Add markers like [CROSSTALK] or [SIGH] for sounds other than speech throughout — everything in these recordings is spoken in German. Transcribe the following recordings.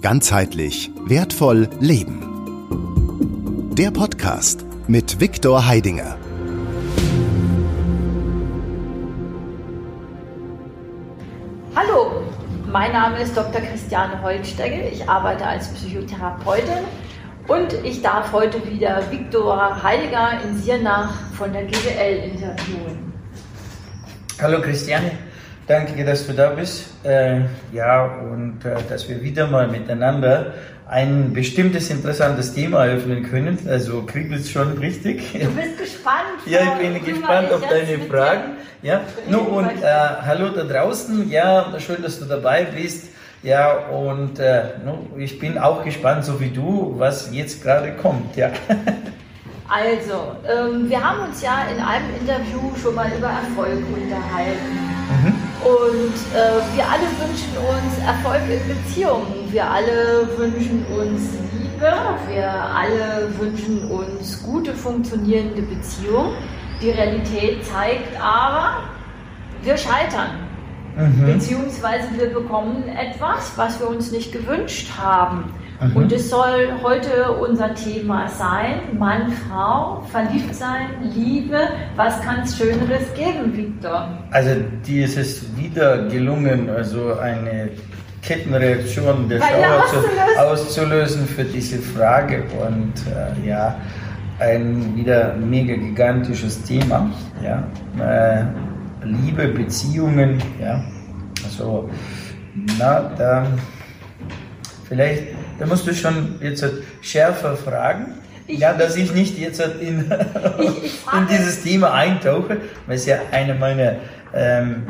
Ganzheitlich wertvoll leben. Der Podcast mit Viktor Heidinger. Hallo, mein Name ist Dr. Christiane Holtstegge. Ich arbeite als Psychotherapeutin und ich darf heute wieder Viktor Heidegger in Siernach von der GWL interviewen. Hallo Christiane. Danke, dass du da bist. Äh, ja, und äh, dass wir wieder mal miteinander ein bestimmtes interessantes Thema eröffnen können. Also kriegelt es schon richtig. Du bist gespannt. [LAUGHS] ja, ich bin gespannt auf deine Fragen. Ja, no, und äh, hallo da draußen. Ja, schön, dass du dabei bist. Ja, und äh, no, ich bin auch gespannt, so wie du, was jetzt gerade kommt. Ja. [LAUGHS] Also, ähm, wir haben uns ja in einem Interview schon mal über Erfolg unterhalten. Mhm. Und äh, wir alle wünschen uns Erfolg in Beziehungen. Wir alle wünschen uns Liebe. Wir alle wünschen uns gute, funktionierende Beziehungen. Die Realität zeigt aber, wir scheitern. Mhm. Beziehungsweise wir bekommen etwas, was wir uns nicht gewünscht haben. Mhm. Und es soll heute unser Thema sein, Mann, Frau, verliebt sein, Liebe. Was kann es Schöneres geben, Victor? Also dir ist es wieder gelungen, also eine Kettenreaktion der Schauer zu, auszulösen für diese Frage. Und äh, ja, ein wieder mega gigantisches Thema. Ja. Äh, Liebe, Beziehungen, ja. Also, na, da vielleicht da musst du schon jetzt schärfer fragen. Ich, ja, dass ich nicht jetzt in, ich, ich [LAUGHS] in dieses Thema eintauche, weil es ja eine meiner ähm,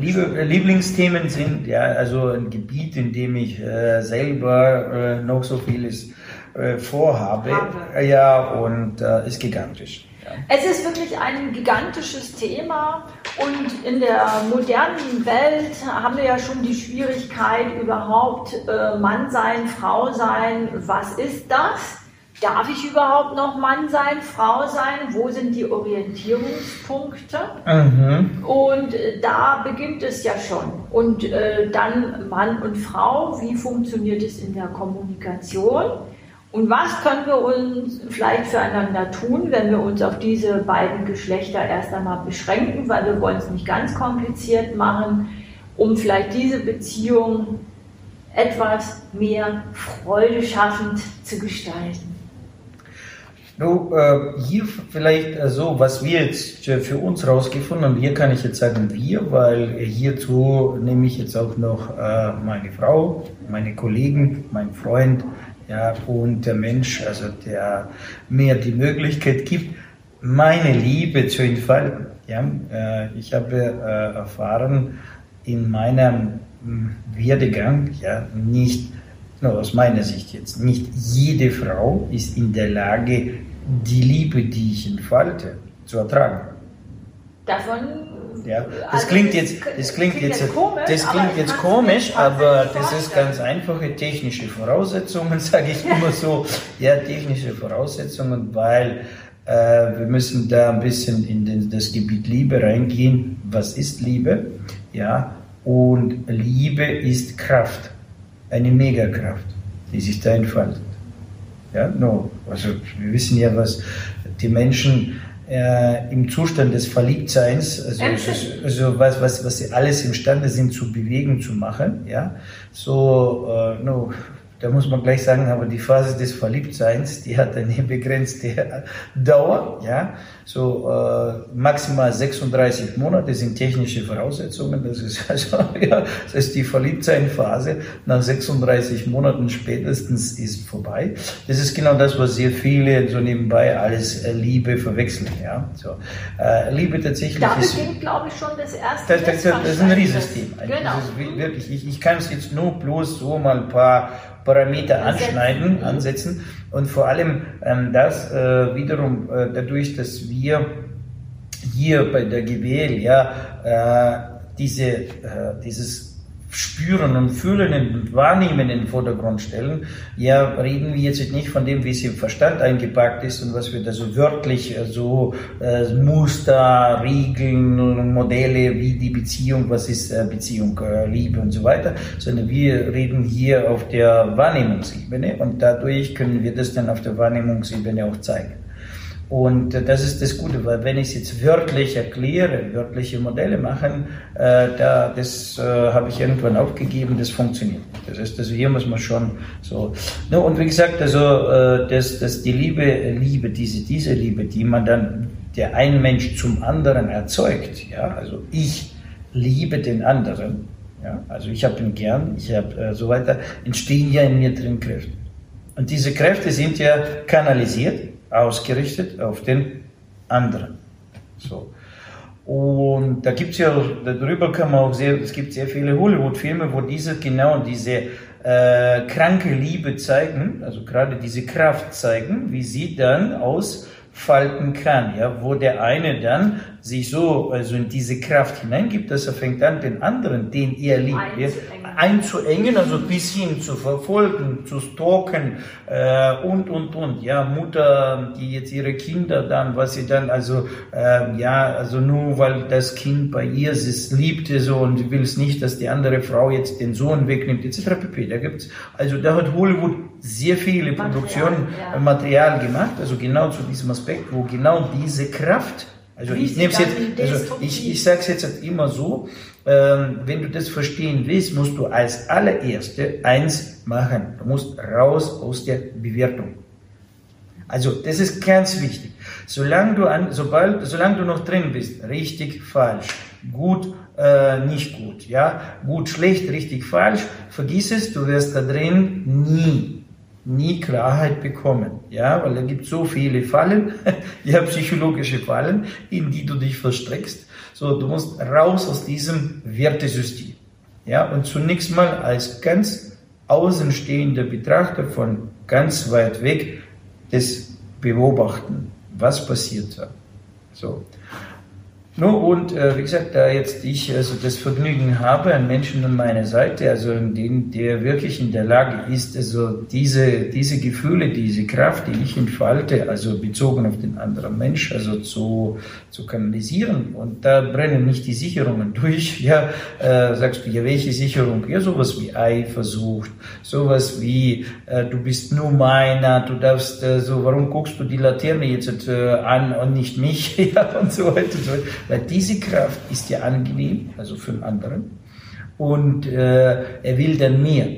Liebe, Lieblingsthemen sind. Ja, also ein Gebiet, in dem ich äh, selber äh, noch so vieles äh, vorhabe. Habe. Ja, und äh, ist gigantisch. Es ist wirklich ein gigantisches Thema und in der modernen Welt haben wir ja schon die Schwierigkeit überhaupt äh, Mann sein, Frau sein. Was ist das? Darf ich überhaupt noch Mann sein, Frau sein? Wo sind die Orientierungspunkte? Mhm. Und äh, da beginnt es ja schon. Und äh, dann Mann und Frau, wie funktioniert es in der Kommunikation? Und was können wir uns vielleicht füreinander tun, wenn wir uns auf diese beiden Geschlechter erst einmal beschränken, weil wir wollen es nicht ganz kompliziert machen, um vielleicht diese Beziehung etwas mehr freudeschaffend zu gestalten? No, äh, hier vielleicht äh, so, was wir jetzt für uns rausgefunden haben, hier kann ich jetzt sagen wir, weil hierzu nehme ich jetzt auch noch äh, meine Frau, meine Kollegen, meinen Freund, ja, und der Mensch, also der mir die Möglichkeit gibt, meine Liebe zu entfalten. Ja, äh, ich habe äh, erfahren in meinem hm, Werdegang, ja, nicht, nur aus meiner Sicht jetzt, nicht jede Frau ist in der Lage, die Liebe, die ich entfalte, zu ertragen. Davon ja, das also klingt jetzt, das klingt, jetzt, komisch, das klingt jetzt komisch, aber das ist ganz einfache technische Voraussetzungen, [LAUGHS] sage ich immer so. Ja, technische Voraussetzungen, weil äh, wir müssen da ein bisschen in den, das Gebiet Liebe reingehen. Was ist Liebe? Ja, und Liebe ist Kraft, eine Megakraft, die sich da entfaltet. Ja, no, also wir wissen ja, was die Menschen äh, im Zustand des Verliebtseins, also, also was, was, was sie alles imstande sind zu bewegen, zu machen, ja, so, äh, no, da muss man gleich sagen, aber die Phase des Verliebtseins, die hat eine begrenzte [LAUGHS] Dauer, ja, so äh, maximal 36 Monate sind technische Voraussetzungen. Das ist [LAUGHS] also, ja, das ist die Verliebtseinphase. Nach 36 Monaten spätestens ist vorbei. Das ist genau das, was sehr viele so nebenbei alles äh, Liebe verwechseln, ja. So, äh, Liebe tatsächlich da ist. beginnt, glaube ich, schon das erste. Das, das, das, ist ein Riesensystem. Genau. wirklich, ich, ich kann es jetzt nur bloß so mal ein paar Parameter anschneiden, ansetzen. Und vor allem ähm, das äh, wiederum äh, dadurch, dass wir hier bei der GWL ja äh, diese, äh, dieses Spüren und Fühlen und Wahrnehmen in den Vordergrund stellen, ja, reden wir jetzt nicht von dem, wie es im Verstand eingepackt ist und was wir da so wörtlich, äh, so äh, Muster, Regeln, Modelle, wie die Beziehung, was ist äh, Beziehung, äh, Liebe und so weiter, sondern wir reden hier auf der Wahrnehmungsebene und dadurch können wir das dann auf der Wahrnehmungsebene auch zeigen. Und das ist das Gute, weil wenn ich es jetzt wörtlich erkläre, wörtliche Modelle machen, äh, da, das äh, habe ich irgendwann aufgegeben, das funktioniert. Das heißt, also hier muss man schon so. No, und wie gesagt, also äh, dass, dass die Liebe, Liebe, diese, diese Liebe, die man dann, der ein Mensch zum anderen erzeugt, ja, also ich liebe den anderen, ja, also ich habe ihn gern, ich habe äh, so weiter, entstehen ja in mir drin Kräfte. Und diese Kräfte sind ja kanalisiert ausgerichtet auf den anderen. So. Und da gibt es ja, darüber kann man auch sehr, es gibt sehr viele Hollywood-Filme, wo diese genau diese äh, kranke Liebe zeigen, also gerade diese Kraft zeigen, wie sie dann ausfalten kann, ja, wo der eine dann sich so also in diese Kraft hineingibt, dass er fängt an, den anderen, den er liebt, einzuengen, einzuengen also bis hin zu verfolgen, zu stalken äh, und und und. Ja, Mutter, die jetzt ihre Kinder dann, was sie dann also äh, ja also nur weil das Kind bei ihr ist, liebte so und will es nicht, dass die andere Frau jetzt den Sohn wegnimmt etc. pp. Da gibt's also da hat Hollywood sehr viele Produktionen ja. Material gemacht, also genau zu diesem Aspekt, wo genau diese Kraft also ich nehme es jetzt, also ich, ich sage es jetzt halt immer so, wenn du das verstehen willst, musst du als allererste eins machen. Du musst raus aus der Bewertung. Also das ist ganz wichtig. Solange du an, sobald, solange du noch drin bist, richtig, falsch, gut, äh, nicht gut, ja, gut, schlecht, richtig, falsch, vergiss es, du wirst da drin nie nie Klarheit bekommen, ja, weil da gibt so viele Fallen, [LAUGHS] ja, psychologische Fallen, in die du dich verstrickst. So, du musst raus aus diesem Wertesystem, ja, und zunächst mal als ganz außenstehender Betrachter von ganz weit weg das beobachten, was passiert da. So. No, und äh, wie gesagt, da jetzt ich also das Vergnügen habe, einen Menschen an meiner Seite, also den, der wirklich in der Lage ist, also diese, diese Gefühle, diese Kraft, die ich entfalte, also bezogen auf den anderen Mensch, also zu, zu kanalisieren. Und da brennen nicht die Sicherungen [LAUGHS] durch. Ja, äh, sagst du, ja, welche Sicherung? Ja, sowas wie Eifersucht, sowas wie, äh, du bist nur meiner, du darfst, äh, so, warum guckst du die Laterne jetzt äh, an und nicht mich? [LAUGHS] ja, und so weiter. Und so weiter. Weil diese Kraft ist ja angenehm, also für den anderen, und äh, er will dann mehr.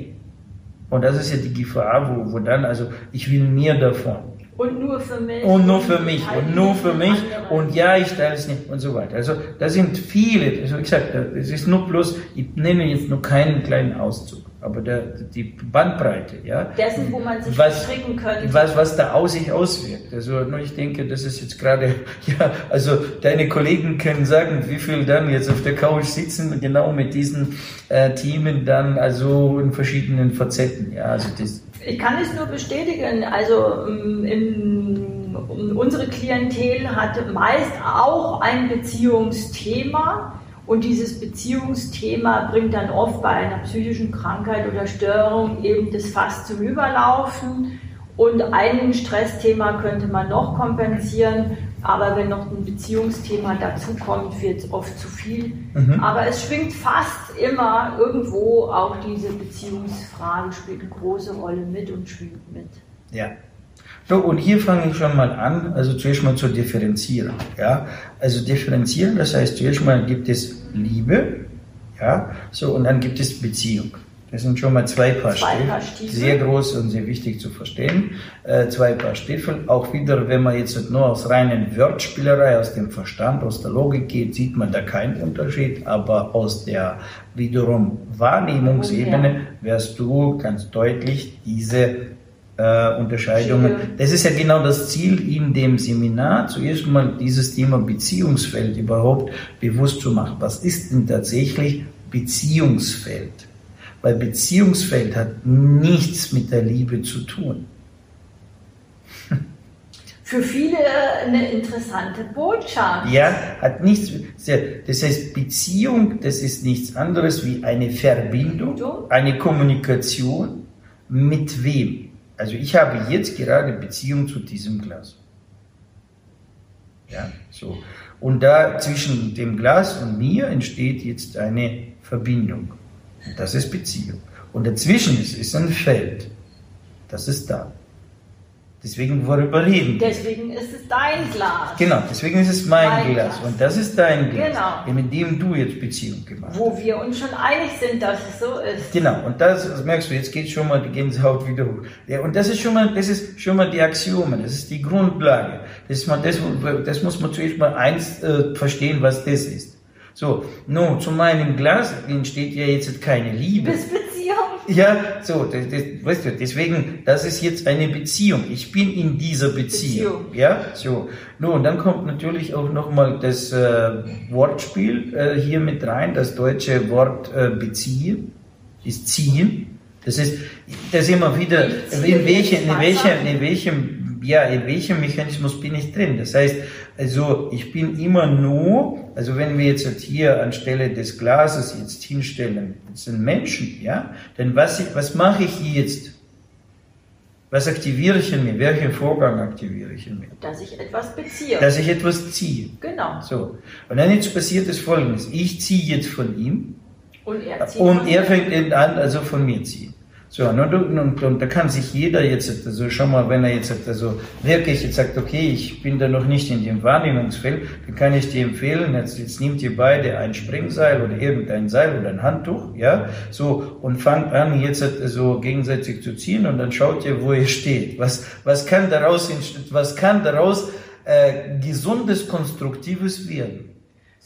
Und das ist ja die Gefahr, wo, wo dann, also ich will mehr davon. Und nur für mich. Und nur für mich. Und nur für mich. Und ja, ich teile es nicht und so weiter. Also da sind viele, also wie gesagt, es ist nur bloß, ich nehme jetzt nur keinen kleinen Auszug aber der, die Bandbreite, ja. Dessen, wo man sich was, stricken könnte. Was, was da aus sich auswirkt. Also, nur ich denke, das ist jetzt gerade, [LAUGHS] ja, also deine Kollegen können sagen, wie viel dann jetzt auf der Couch sitzen, genau mit diesen äh, Themen dann, also in verschiedenen Facetten, ja, also das. Ich kann es nur bestätigen, also ähm, in, unsere Klientel hat meist auch ein Beziehungsthema und dieses Beziehungsthema bringt dann oft bei einer psychischen Krankheit oder Störung eben das Fass zum Überlaufen. Und ein Stressthema könnte man noch kompensieren, aber wenn noch ein Beziehungsthema dazukommt, wird es oft zu viel. Mhm. Aber es schwingt fast immer irgendwo auch diese Beziehungsfrage spielt eine große Rolle mit und schwingt mit. Ja, so, und hier fange ich schon mal an, also zuerst mal zu differenzieren. Ja? Also differenzieren, das heißt, zuerst mal gibt es Liebe, ja, so, und dann gibt es Beziehung. Das sind schon mal zwei Paar, zwei Stiefel, Paar Stiefel. Sehr groß und sehr wichtig zu verstehen. Äh, zwei Paar Stiefel. Auch wieder, wenn man jetzt nur aus reinen Wortspielerei, aus dem Verstand, aus der Logik geht, sieht man da keinen Unterschied. Aber aus der wiederum Wahrnehmungsebene wirst du ganz deutlich diese äh, Unterscheidungen. Das ist ja genau das Ziel in dem Seminar, zuerst mal dieses Thema Beziehungsfeld überhaupt bewusst zu machen. Was ist denn tatsächlich Beziehungsfeld? Weil Beziehungsfeld hat nichts mit der Liebe zu tun. [LAUGHS] für viele eine interessante Botschaft. Ja, hat nichts, das heißt Beziehung, das ist nichts anderes wie eine Verbindung, eine Kommunikation mit wem? Also ich habe jetzt gerade Beziehung zu diesem Glas. Ja, so. Und da zwischen dem Glas und mir entsteht jetzt eine Verbindung. Und das ist Beziehung. Und dazwischen ist, ist ein Feld. Das ist da. Deswegen, worüber reden Deswegen ist es dein Glas. Genau, deswegen ist es mein, mein Glas. Glas. Und das ist dein Glas. Genau. Mit dem du jetzt Beziehung gemacht hast. Wo wir uns schon einig sind, dass es so ist. Genau, und das, das merkst du, jetzt geht schon mal die Gänsehaut wieder hoch. Ja, und das ist schon mal, das ist schon mal die Axiome, das ist die Grundlage. Das, ist mal das, das muss man zuerst mal eins äh, verstehen, was das ist. So, nun, zu meinem Glas entsteht ja jetzt keine Liebe. Bis Beziehung. Ja, so, das, das, weißt du, deswegen, das ist jetzt eine Beziehung. Ich bin in dieser Beziehung. Beziehung. Ja, so. Nun, dann kommt natürlich auch nochmal das äh, Wortspiel äh, hier mit rein, das deutsche Wort äh, beziehen, ist ziehen. Das ist, das immer wieder, in, welche, in, welchem, in welchem, ja, in welchem Mechanismus bin ich drin? Das heißt, also ich bin immer nur, also wenn wir jetzt hier anstelle des Glases jetzt hinstellen, das sind Menschen, ja, dann was, ich, was mache ich jetzt? Was aktiviere ich in mir? Welchen Vorgang aktiviere ich in mir? Dass ich etwas beziehe. Dass ich etwas ziehe. Genau. So. Und dann jetzt passiert es folgendes. Ich ziehe jetzt von ihm. Und er zieht Und er fängt an, also von mir ziehen. So, und, und, und, da kann sich jeder jetzt, also schon mal, wenn er jetzt also wirklich jetzt sagt, okay, ich bin da noch nicht in dem Wahrnehmungsfeld, dann kann ich dir empfehlen, jetzt, jetzt nehmt ihr beide ein Springseil oder irgendein Seil oder ein Handtuch, ja, so, und fangt an, jetzt so gegenseitig zu ziehen und dann schaut ihr, wo ihr steht. Was, was kann daraus, was kann daraus äh, gesundes, konstruktives werden?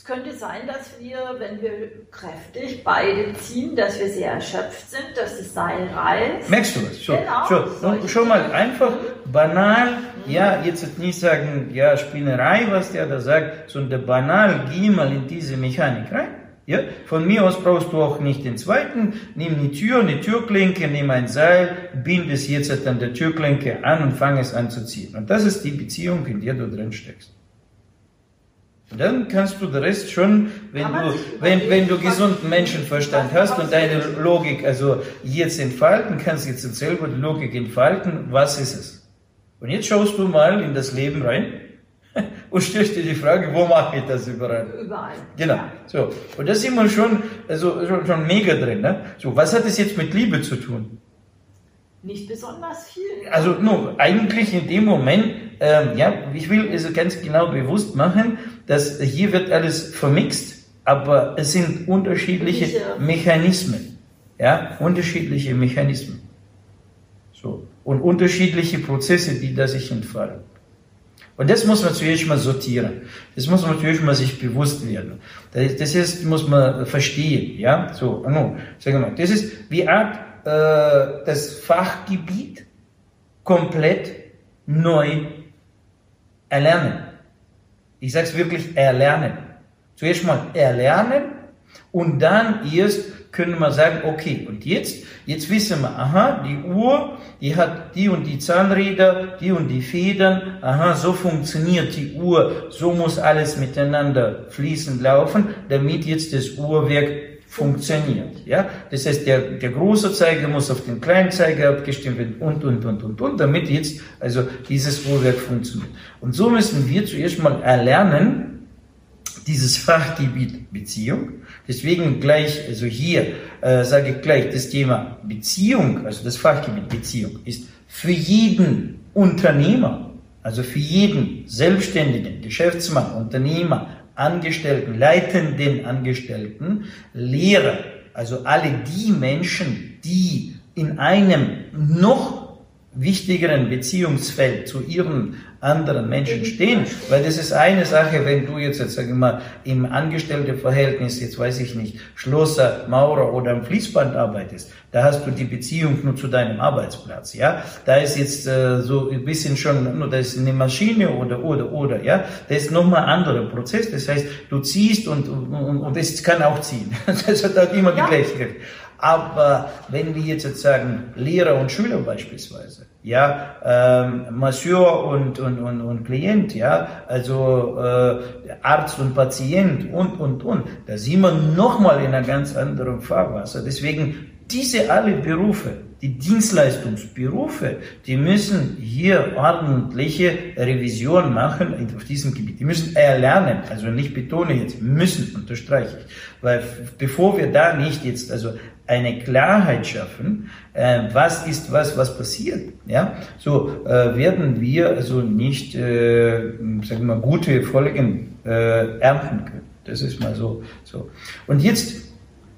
Könnte sein, dass wir, wenn wir kräftig beide ziehen, dass wir sehr erschöpft sind, dass das Seil reißt. Merkst du was? Schon, genau, schon, schon mal einfach banal, mhm. ja, jetzt nicht sagen, ja, Spinnerei, was der da sagt, sondern banal, geh mal in diese Mechanik rein. Ja, von mir aus brauchst du auch nicht den zweiten. Nimm die Tür, eine Türklinke, nimm ein Seil, bind es jetzt an der Türklinke an und fang es an zu ziehen. Und das ist die Beziehung, in der du drin steckst. Dann kannst du den Rest schon, wenn du, wenn, wenn du gesunden Menschenverstand hast und deine Logik also jetzt entfalten, kannst du jetzt selber die Logik entfalten, was ist es? Und jetzt schaust du mal in das Leben rein [LAUGHS] und stellst dir die Frage, wo mache ich das überall? Überall. Genau. So. Und das sind wir schon, also schon, schon mega drin, ne? So. Was hat das jetzt mit Liebe zu tun? Nicht besonders viel. Also, no, eigentlich in dem Moment, ähm, ja, ich will also ganz genau bewusst machen, dass hier wird alles vermixt, aber es sind unterschiedliche Mechanismen. Ja, unterschiedliche Mechanismen. So. Und unterschiedliche Prozesse, die da sich entfalten. Und das muss man zuerst mal sortieren. Das muss man zuerst mal sich bewusst werden. Das ist, muss man verstehen, ja. So, no, wir mal, das ist wie Art, äh, das Fachgebiet komplett neu erlernen. Ich sage es wirklich, erlernen. Zuerst mal erlernen und dann erst können wir sagen, okay, und jetzt, jetzt wissen wir, aha, die Uhr, die hat die und die Zahnräder, die und die Federn, aha, so funktioniert die Uhr, so muss alles miteinander fließend laufen, damit jetzt das Uhrwerk funktioniert. Ja? Das heißt, der, der große Zeiger muss auf den kleinen Zeiger abgestimmt werden und, und, und, und, und, damit jetzt also dieses Uhrwerk funktioniert. Und so müssen wir zuerst mal erlernen, dieses Fachgebiet Beziehung. Deswegen gleich, also hier äh, sage ich gleich, das Thema Beziehung, also das Fachgebiet Beziehung, ist für jeden Unternehmer, also für jeden Selbstständigen, Geschäftsmann, Unternehmer, Angestellten, leitenden Angestellten, Lehrer, also alle die Menschen, die in einem noch wichtigeren Beziehungsfeld zu ihren anderen Menschen stehen. Weil das ist eine Sache, wenn du jetzt, jetzt sag ich mal, im Angestelltenverhältnis, jetzt weiß ich nicht, Schlosser, Maurer oder am Fließband arbeitest, da hast du die Beziehung nur zu deinem Arbeitsplatz, ja. Da ist jetzt äh, so ein bisschen schon, da ist eine Maschine oder, oder, oder, ja. Da ist nochmal ein anderer Prozess. Das heißt, du ziehst und, und, und es kann auch ziehen. [LAUGHS] Das hat halt immer die ja. gleiche Aber wenn wir jetzt sozusagen Lehrer und Schüler beispielsweise, ja, ähm, Masseur und, und, und, und Klient, ja, also äh, Arzt und Patient und, und, und, da sind wir nochmal in einer ganz anderen Fahrwasser. Deswegen diese alle Berufe, die Dienstleistungsberufe, die müssen hier ordentliche Revision machen auf diesem Gebiet. Die müssen erlernen, also nicht betone jetzt, müssen, unterstreiche ich. Weil bevor wir da nicht jetzt also eine Klarheit schaffen, äh, was ist was, was passiert, ja, so äh, werden wir also nicht, äh, sagen wir mal, gute Folgen äh, ernten können. Das ist mal so. so. Und jetzt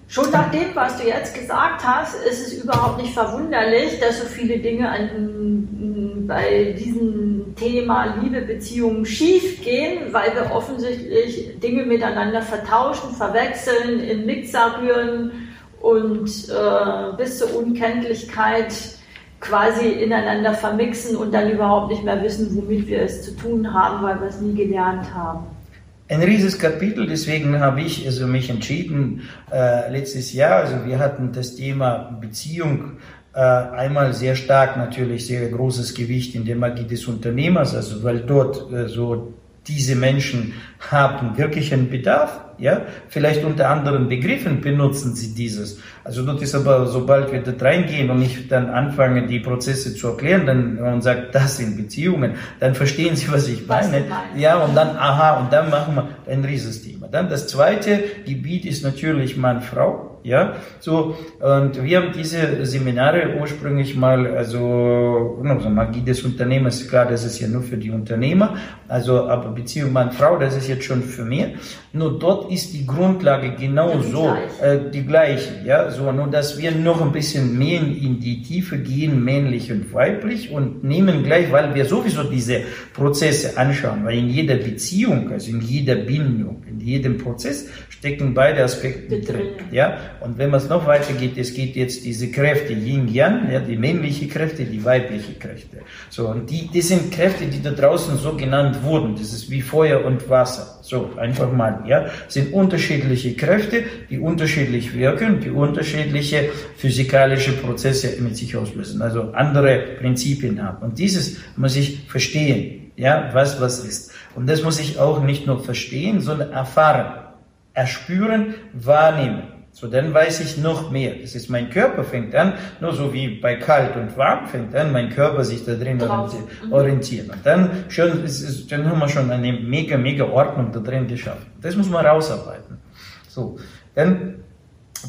Schon nach dem, was du jetzt gesagt hast, ist es überhaupt nicht verwunderlich, dass so viele Dinge an, bei diesem Thema Liebe, Beziehungen schief gehen, weil wir offensichtlich Dinge miteinander vertauschen, verwechseln, in Mixer rühren und äh, bis zur Unkenntlichkeit quasi ineinander vermixen und dann überhaupt nicht mehr wissen, womit wir es zu tun haben, weil wir es nie gelernt haben. Ein riesiges Kapitel, deswegen habe ich also mich entschieden äh, letztes Jahr, also wir hatten das Thema Beziehung äh, einmal sehr stark natürlich sehr großes Gewicht in der Magie des Unternehmers, also weil dort äh, so diese Menschen haben wirklich einen Bedarf, ja, vielleicht unter anderen Begriffen benutzen sie dieses. Also dort ist aber, sobald wir dort reingehen und ich dann anfange, die Prozesse zu erklären, dann und sagt, das sind Beziehungen, dann verstehen sie, was ich meine. Ja, und dann, aha, und dann machen wir ein Riesenthema. Dann das zweite Gebiet ist natürlich Mann-Frau. Ja, so, und wir haben diese Seminare ursprünglich mal, also, also Magie des Unternehmens, klar, das ist ja nur für die Unternehmer, also, aber Beziehung Mann-Frau, das ist jetzt schon für mich. Nur dort ist die Grundlage genau die so, gleiche. Äh, die gleiche, ja, so, nur dass wir noch ein bisschen mehr in die Tiefe gehen, männlich und weiblich und nehmen gleich, weil wir sowieso diese Prozesse anschauen, weil in jeder Beziehung, also in jeder Bindung, in jedem Prozess stecken beide Aspekte drin. Ja? Und wenn man es noch weiter geht, es geht jetzt diese Kräfte Yin-Yang, ja, die männliche Kräfte, die weibliche Kräfte. So, und die, die sind Kräfte, die da draußen so genannt wurden. Das ist wie Feuer und Wasser. So, einfach mal, ja. Sind unterschiedliche Kräfte, die unterschiedlich wirken, die unterschiedliche physikalische Prozesse mit sich auslösen. Also andere Prinzipien haben. Und dieses muss ich verstehen, ja, was was ist. Und das muss ich auch nicht nur verstehen, sondern erfahren erspüren, wahrnehmen. So, dann weiß ich noch mehr. Das ist, mein Körper fängt an, nur so wie bei kalt und warm fängt an, mein Körper sich da drin mhm. orientiert. Und dann schon, ist, dann haben wir schon eine mega, mega Ordnung da drin geschaffen. Das muss man rausarbeiten. So, dann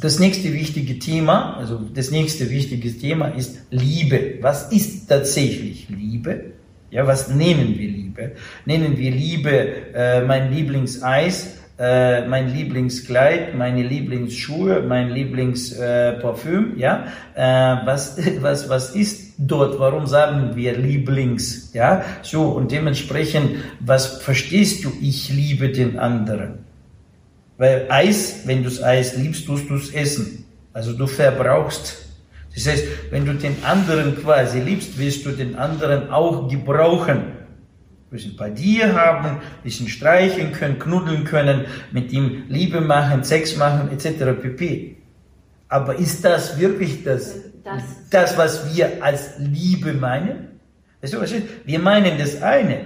das nächste wichtige Thema, also das nächste wichtige Thema ist Liebe. Was ist tatsächlich Liebe? Ja, was nennen wir Liebe? Nennen wir Liebe äh, mein Lieblingseis? Äh, mein Lieblingskleid, meine Lieblingsschuhe, mein Lieblingsparfüm, äh, ja, äh, was, [LAUGHS] was, was ist dort, warum sagen wir Lieblings, ja, so, und dementsprechend, was verstehst du, ich liebe den anderen? Weil Eis, wenn du das Eis liebst, tust du es essen. Also du verbrauchst. Das heißt, wenn du den anderen quasi liebst, willst du den anderen auch gebrauchen bisschen bei dir haben, bisschen streichen können, knuddeln können, mit ihm Liebe machen, Sex machen, etc. pp. Aber ist das wirklich das, das, das was wir als Liebe meinen? Weißt du, was ist? Wir meinen das eine,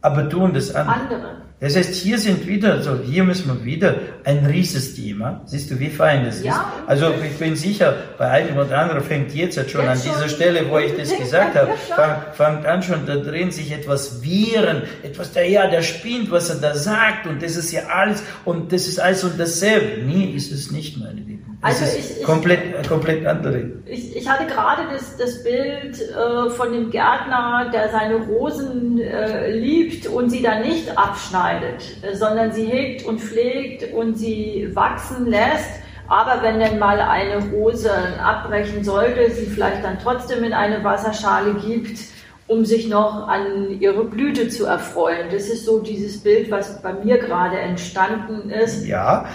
aber tun das andere. andere. Das heißt, hier sind wieder, so hier müssen wir wieder ein rieses Thema. Siehst du, wie fein das ja, ist? Also ich bin sicher, bei einem oder anderen fängt jetzt, schon jetzt an dieser Stelle, wo ich das [LAUGHS] gesagt habe, fang, fängt an schon da drin sich etwas wehren, etwas, der ja, der spinnt, was er da sagt und das ist ja alles und das ist alles und dasselbe. Nee, ist es nicht, meine. Das also ist ich, komplett, ich, komplett andere. Ich, ich hatte gerade das, das Bild äh, von dem Gärtner, der seine Rosen äh, liebt und sie dann nicht abschneidet, äh, sondern sie hegt und pflegt und sie wachsen lässt. Aber wenn denn mal eine Rose abbrechen sollte, sie vielleicht dann trotzdem in eine Wasserschale gibt, um sich noch an ihre Blüte zu erfreuen. Das ist so dieses Bild, was bei mir gerade entstanden ist. Ja,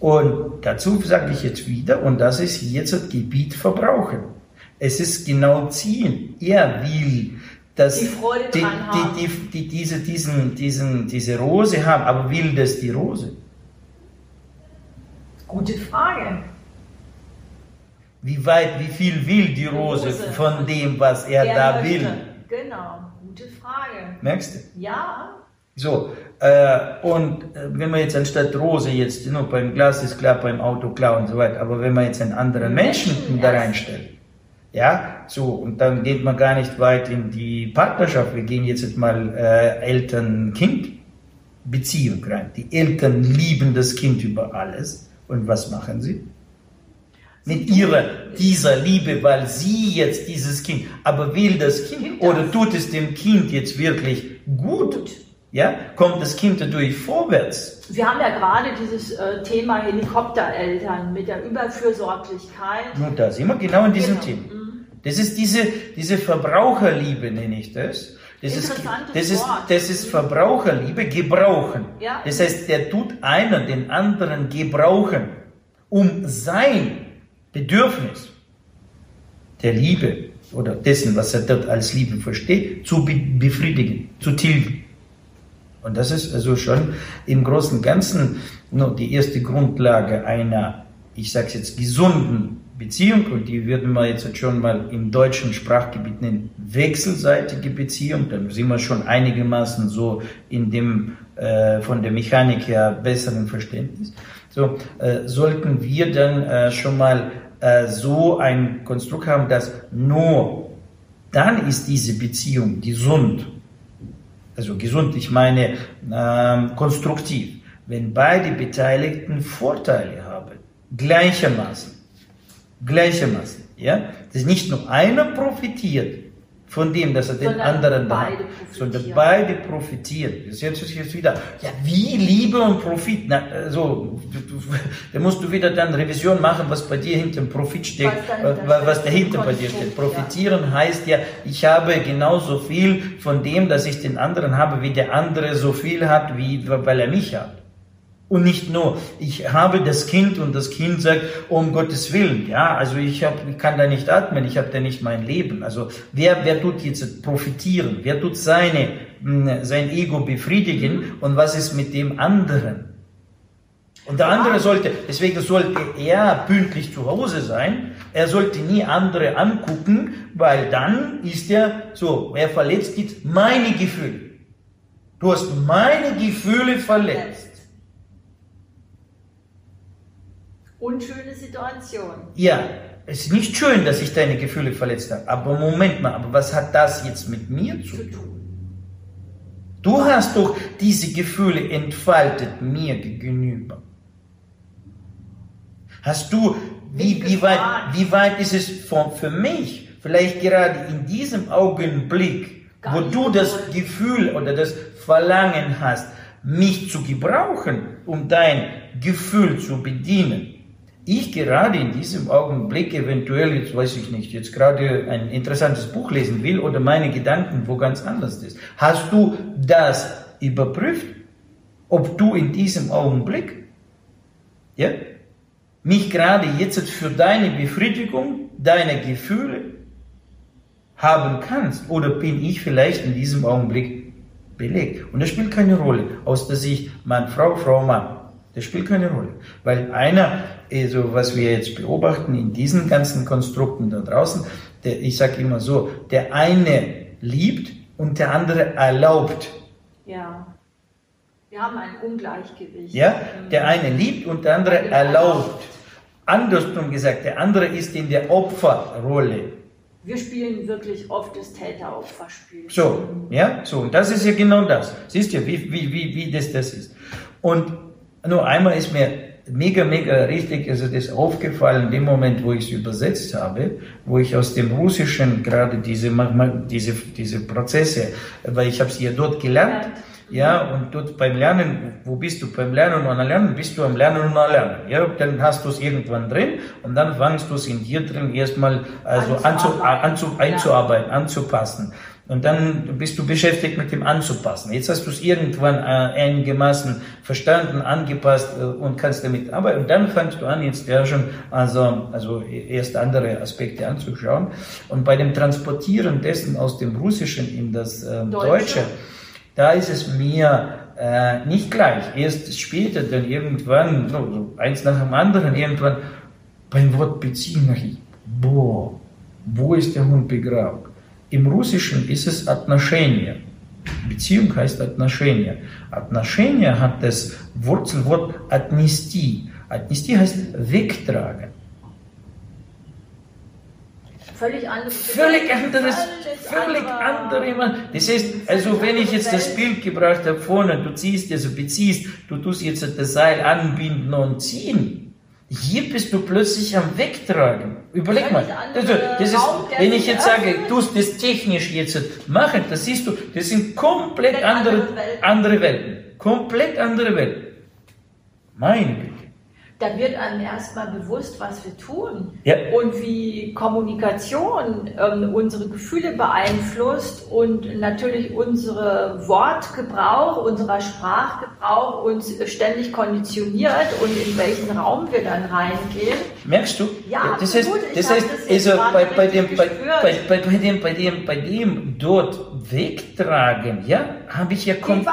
und dazu sage ich jetzt wieder, und das ist jetzt das Gebiet Verbrauchen. Es ist genau ziehen. Er will, dass die, die, die, die, diese, diesen, diesen, diese Rose haben, aber will das die Rose? Gute Frage. Wie weit, wie viel will die Rose, Rose. von dem, was er, er da möchte. will? Genau, gute Frage. Merkst du? Ja. So, äh, und äh, wenn man jetzt anstatt Rose jetzt, nur beim Glas ist klar, beim Auto klar und so weiter, aber wenn man jetzt einen anderen Menschen, Menschen da reinstellt, ja, so, und dann geht man gar nicht weit in die Partnerschaft. Wir gehen jetzt mal äh, Eltern-Kind-Beziehung rein. Die Eltern lieben das Kind über alles. Und was machen sie? Mit ihrer, dieser Liebe, weil sie jetzt dieses Kind, aber will das Kind oder tut es dem Kind jetzt wirklich gut? Ja, kommt das Kind dadurch vorwärts? Wir haben ja gerade dieses äh, Thema Helikoptereltern mit der Überfürsorglichkeit. Nur da sind wir genau in diesem genau. Thema. Mhm. Das ist diese, diese Verbraucherliebe, nenne ich das. Das ist, das, ist, das ist Verbraucherliebe, gebrauchen. Ja. Das heißt, der tut einer den anderen gebrauchen, um sein Bedürfnis der Liebe oder dessen, was er dort als Liebe versteht, zu befriedigen, zu tilgen. Und das ist also schon im Großen und Ganzen nur die erste Grundlage einer, ich sage jetzt, gesunden Beziehung und die würden wir jetzt schon mal im deutschen Sprachgebiet nennen, wechselseitige Beziehung, dann sind wir schon einigermaßen so in dem äh, von der Mechanik her besseren Verständnis. So äh, sollten wir dann äh, schon mal äh, so ein Konstrukt haben, dass nur dann ist diese Beziehung gesund. Also gesund, ich meine ähm, konstruktiv, wenn beide Beteiligten Vorteile haben, gleichermaßen gleichermaßen. Ja? Das ist nicht nur einer profitiert von dem, dass er den sondern anderen hat, sondern beide profitieren. Das ist jetzt, jetzt wieder, ja, wie Liebe und Profit? Na, also, da musst du wieder dann Revision machen, was bei dir hinter dem Profit steht, was, was dahinter bei dir steht. Profitieren ja. heißt ja, ich habe genauso viel von dem, dass ich den anderen habe, wie der andere so viel hat, wie, weil er mich hat. Und nicht nur, ich habe das Kind und das Kind sagt, um Gottes Willen, ja, also ich, hab, ich kann da nicht atmen, ich habe da nicht mein Leben. Also wer, wer tut jetzt profitieren? Wer tut seine, hm, sein Ego befriedigen? Und was ist mit dem anderen? Und der andere sollte, deswegen sollte er pünktlich zu Hause sein. Er sollte nie andere angucken, weil dann ist er so, er verletzt jetzt meine Gefühle. Du hast meine Gefühle verletzt. Unschöne Situation. Ja, es ist nicht schön, dass ich deine Gefühle verletzt habe. Aber Moment mal, aber was hat das jetzt mit mir zu tun? Du hast doch diese Gefühle entfaltet mir gegenüber. Hast du, wie, wie, weit, wie weit ist es für, für mich, vielleicht gerade in diesem Augenblick, wo du das Gefühl oder das Verlangen hast, mich zu gebrauchen, um dein Gefühl zu bedienen, ich gerade in diesem Augenblick eventuell, jetzt weiß ich nicht, jetzt gerade ein interessantes Buch lesen will oder meine Gedanken wo ganz anders ist. Hast du das überprüft, ob du in diesem Augenblick, ja, mich gerade jetzt für deine Befriedigung, deine Gefühle haben kannst oder bin ich vielleicht in diesem Augenblick belegt? Und das spielt keine Rolle aus der Sicht Mann, Frau, Frau, Mann. Das spielt keine Rolle. Weil einer, also was wir jetzt beobachten in diesen ganzen Konstrukten da draußen, der, ich sage immer so, der eine liebt und der andere erlaubt. Ja. Wir haben ein Ungleichgewicht. Ja, der eine liebt und der andere erlaubt. Andersrum gesagt, der andere ist in der Opferrolle. Wir spielen wirklich oft das Täter-Opfer-Spiel. So, ja, so, und das ist ja genau das. Siehst du, wie, wie, wie, wie das das ist. Und nur einmal ist mir mega, mega richtig, also das aufgefallen, in dem Moment, wo ich es übersetzt habe, wo ich aus dem Russischen gerade diese, diese, diese Prozesse, weil ich habe es ja dort gelernt, ja, und dort beim Lernen, wo bist du? Beim Lernen und Lernen, bist du am Lernen und am Lernen, ja, dann hast du es irgendwann drin und dann fängst du es in dir drin erstmal also anzu, anzu, einzuarbeiten, anzupassen. Und dann bist du beschäftigt mit dem anzupassen. Jetzt hast du es irgendwann äh, einigermaßen verstanden, angepasst äh, und kannst damit arbeiten. Und dann fängst du an, jetzt ja schon also, also erst andere Aspekte anzuschauen. Und bei dem Transportieren dessen aus dem Russischen in das äh, Deutsche. Deutsche, da ist es mir äh, nicht gleich. Erst später, dann irgendwann, so, so eins nach dem anderen, irgendwann beim Wort Beziehung, boah, wo ist der Hund begraben? Im Russischen ist es Отношения. Beziehung heißt Отношения. Отношения hat das Wurzelwort отнести. Отнести heißt wegtragen. Völlig anderes. Völlig anderes, völlig andere. Das heißt, also wenn ich jetzt das Bild gebracht habe vorne, du ziehst, also beziehst, du tust jetzt das Seil anbinden und ziehen. hier bist du plötzlich am Wegtragen. Überleg mal. Also, das ist, wenn ich jetzt sage, du das technisch jetzt machen, das siehst du, das sind komplett andere, andere Welten. Komplett andere Welten. Meine da wird einem erstmal bewusst, was wir tun ja. und wie Kommunikation ähm, unsere Gefühle beeinflusst und natürlich unsere Wortgebrauch, unserer Sprachgebrauch uns ständig konditioniert und in welchen Raum wir dann reingehen. Merkst du? Ja, das heißt, das heißt das also bei, bei, dem, bei, bei, bei, bei, dem, bei, dem, bei dem dort wegtragen, ja, habe ich ja kom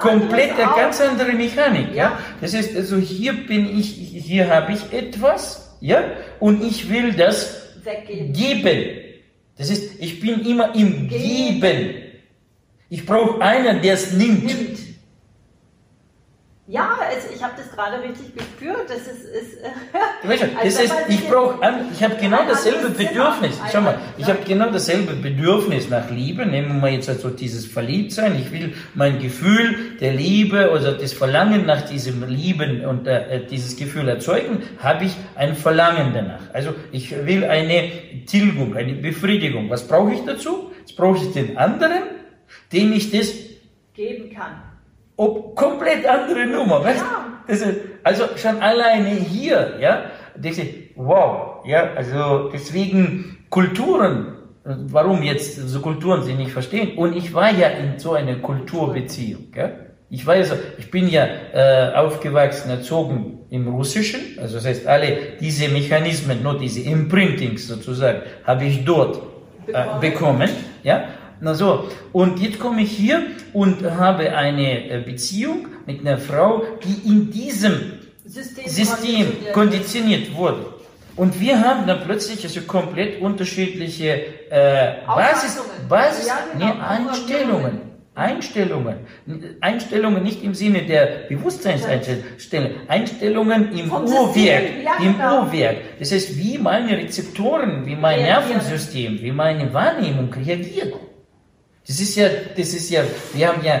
komplett eine ganz andere Mechanik. Ja. ja. Das heißt, also hier bin ich hier habe ich etwas, ja, und ich will das Weggeben. geben. Das ist, ich bin immer im Geben. Geben. Ich brauche einen, der es nimmt. nimmt. Ja, also ich habe das gerade richtig gespürt. Das ist, ist [LAUGHS] weißt du, das heißt, ich brauche, ich habe genau dasselbe Bedürfnis. Schau mal, ich habe genau dasselbe Bedürfnis nach Liebe. Nehmen wir mal jetzt also dieses Verliebtsein. Ich will mein Gefühl der Liebe oder das Verlangen nach diesem Lieben und äh, dieses Gefühl erzeugen, habe ich ein Verlangen danach. Also ich will eine Tilgung, eine Befriedigung. Was brauche ich dazu? Jetzt brauche ich den anderen, dem ich das geben kann ob komplett andere Nummer, weißt ja. also schon alleine hier, ja, ich, wow, ja, also deswegen Kulturen, warum jetzt so Kulturen sie nicht verstehen? Und ich war ja in so einer Kulturbeziehung, ja. Ich war ja so, ich bin ja äh, aufgewachsen, erzogen im Russischen, also das heißt, alle diese Mechanismen, nur diese Imprintings sozusagen, habe ich dort äh, bekommen, ja. Na so, und jetzt komme ich hier und habe eine äh, Beziehung mit einer Frau, die in diesem System, System konditioniert wurde. Und wir haben dann plötzlich also komplett unterschiedliche äh, Basis, Basis ja, genau. nee, Einstellungen. Einstellungen. Einstellungen nicht im Sinne der Bewusstseinseinstellung, Einstellungen im Uhrwerk, im genau. Uhrwerk. Das heißt, wie meine Rezeptoren, wie mein Nervensystem, wie meine Wahrnehmung reagiert. Das ist ja, das ist ja, wir haben ja,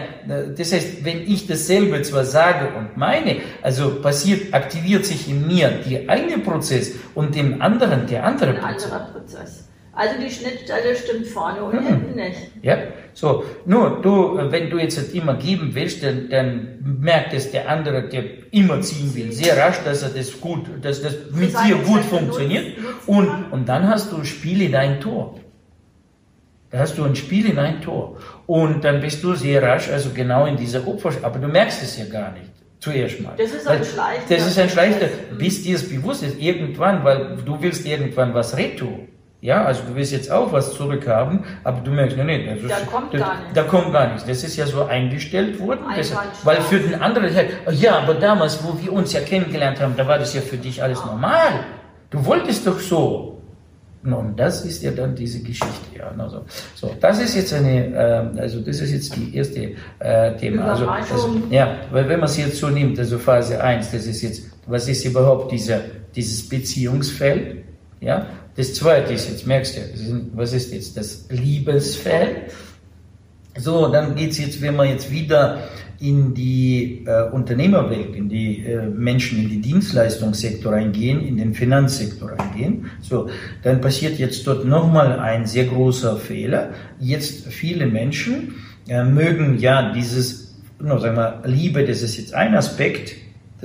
das heißt, wenn ich dasselbe zwar sage und meine, also passiert, aktiviert sich in mir der eine Prozess und dem anderen der andere Ein Prozess. anderer Prozess. Also die Schnittstelle stimmt vorne und hm. hinten nicht. Ja, so. Nur du, wenn du jetzt immer geben willst, dann, dann merkt es der andere, der immer ziehen will, sehr rasch, dass er das gut, dass das mit dir gut funktioniert. Und, und dann hast du Spiel in dein Tor. Da hast du ein Spiel in ein Tor. Und dann bist du sehr rasch, also genau in dieser Opfer, aber du merkst es ja gar nicht. Zuerst mal. Das ist ein Schleichter. Das ist ein Schleichter, bis dir es bewusst ist, irgendwann, weil du willst irgendwann was retun. Ja, also du willst jetzt auch was zurückhaben, aber du merkst, nein, nein, also da kommt das, gar nichts. Da kommt gar nichts. Das ist ja so eingestellt worden. Das, weil für den anderen, ja, aber damals, wo wir uns ja kennengelernt haben, da war das ja für dich alles normal. Du wolltest doch so. Und das ist ja dann diese Geschichte. Ja, also, so, das ist jetzt eine, äh, also das ist jetzt die erste äh, Thema. Also, also, ja, weil wenn man es jetzt so nimmt, also Phase 1, das ist jetzt, was ist überhaupt dieser, dieses Beziehungsfeld? Ja, das zweite ist jetzt, merkst du, was ist jetzt das Liebesfeld? So, dann geht es jetzt, wenn man jetzt wieder in die äh, Unternehmerwelt, in die äh, Menschen, in die Dienstleistungssektor eingehen, in den Finanzsektor eingehen, so, dann passiert jetzt dort nochmal ein sehr großer Fehler. Jetzt viele Menschen äh, mögen ja dieses, no, sagen wir, Liebe, das ist jetzt ein Aspekt,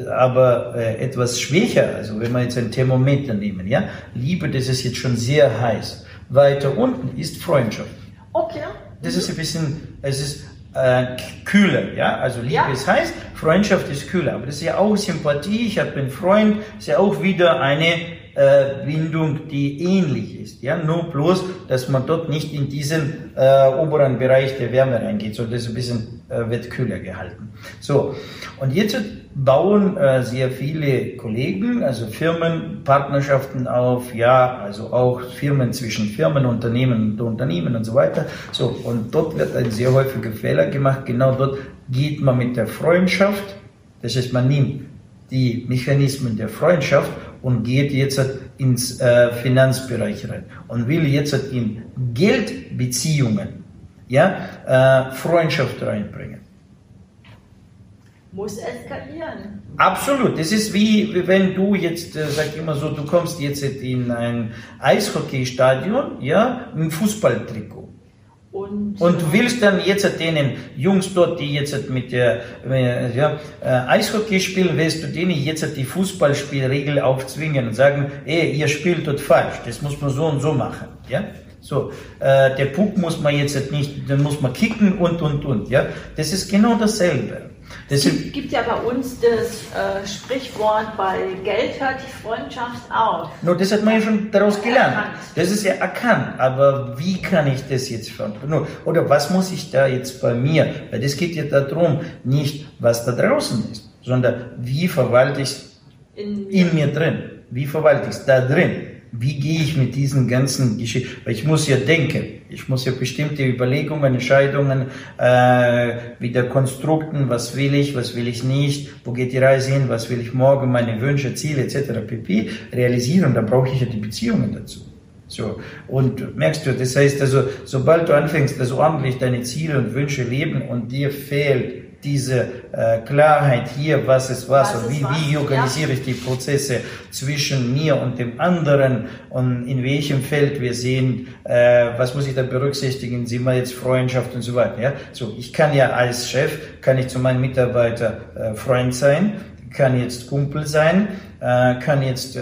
aber äh, etwas schwächer, also wenn wir jetzt ein Thermometer nehmen, ja, Liebe, das ist jetzt schon sehr heiß. Weiter unten ist Freundschaft. Okay. Das ist ein bisschen, es ist äh, kühler, ja, also Liebe ja. ist heiß, Freundschaft ist kühler, aber das ist ja auch Sympathie, ich habe einen Freund, ist ja auch wieder eine äh, Bindung, die ähnlich ist. Ja, nur bloß, dass man dort nicht in diesen äh, oberen Bereich der Wärme reingeht, sondern das ein bisschen äh, wird kühler gehalten. So, und jetzt bauen äh, sehr viele Kollegen, also Firmen, Partnerschaften auf, ja, also auch Firmen zwischen Firmen, Unternehmen und Unternehmen und so weiter. So, und dort wird ein sehr häufiger Fehler gemacht. Genau dort geht man mit der Freundschaft, das heißt, man nimmt die Mechanismen der Freundschaft und geht jetzt ins äh, Finanzbereich rein und will jetzt in Geldbeziehungen ja, äh, Freundschaft reinbringen. Muss eskalieren. Absolut. Das ist wie, wenn du jetzt, äh, sag immer so, du kommst jetzt in ein Eishockeystadion, ja, im Fußballtrikot. Und, und du willst dann jetzt denen Jungs dort, die jetzt mit der äh, ja, äh, Eishockey spielen, willst du denen jetzt die Fußballspielregel aufzwingen und sagen, ey, ihr spielt dort falsch, das muss man so und so machen, ja? So, äh, der Puck muss man jetzt nicht, den muss man kicken und und und, ja? Das ist genau dasselbe. Es gibt, gibt, ja bei uns das äh, Sprichwort, bei Geld hört die Freundschaft auf. No, das hat man ja schon daraus gelernt. Erkannt. Das ist ja erkannt. Aber wie kann ich das jetzt no, Oder was muss ich da jetzt bei mir? Weil das geht ja darum, nicht was da draußen ist, sondern wie verwalte ich es in, in mir drin? Wie verwalte ich es da drin? Wie gehe ich mit diesen ganzen Geschichten, weil ich muss ja denken, ich muss ja bestimmte Überlegungen, Entscheidungen, äh, wieder Konstrukten, was will ich, was will ich nicht, wo geht die Reise hin, was will ich morgen, meine Wünsche, Ziele etc. pp. realisieren, dann brauche ich ja die Beziehungen dazu. So. Und merkst du, das heißt also, sobald du anfängst, also ordentlich deine Ziele und Wünsche leben und dir fehlt diese äh, Klarheit hier, was ist was, was und wie, was? wie organisiere ja. ich die Prozesse zwischen mir und dem anderen und in welchem Feld wir sehen, äh, was muss ich da berücksichtigen, sind wir jetzt Freundschaft und so weiter. Ja? So, ich kann ja als Chef, kann ich zu meinem Mitarbeiter äh, Freund sein, kann jetzt Kumpel sein, äh, kann jetzt äh,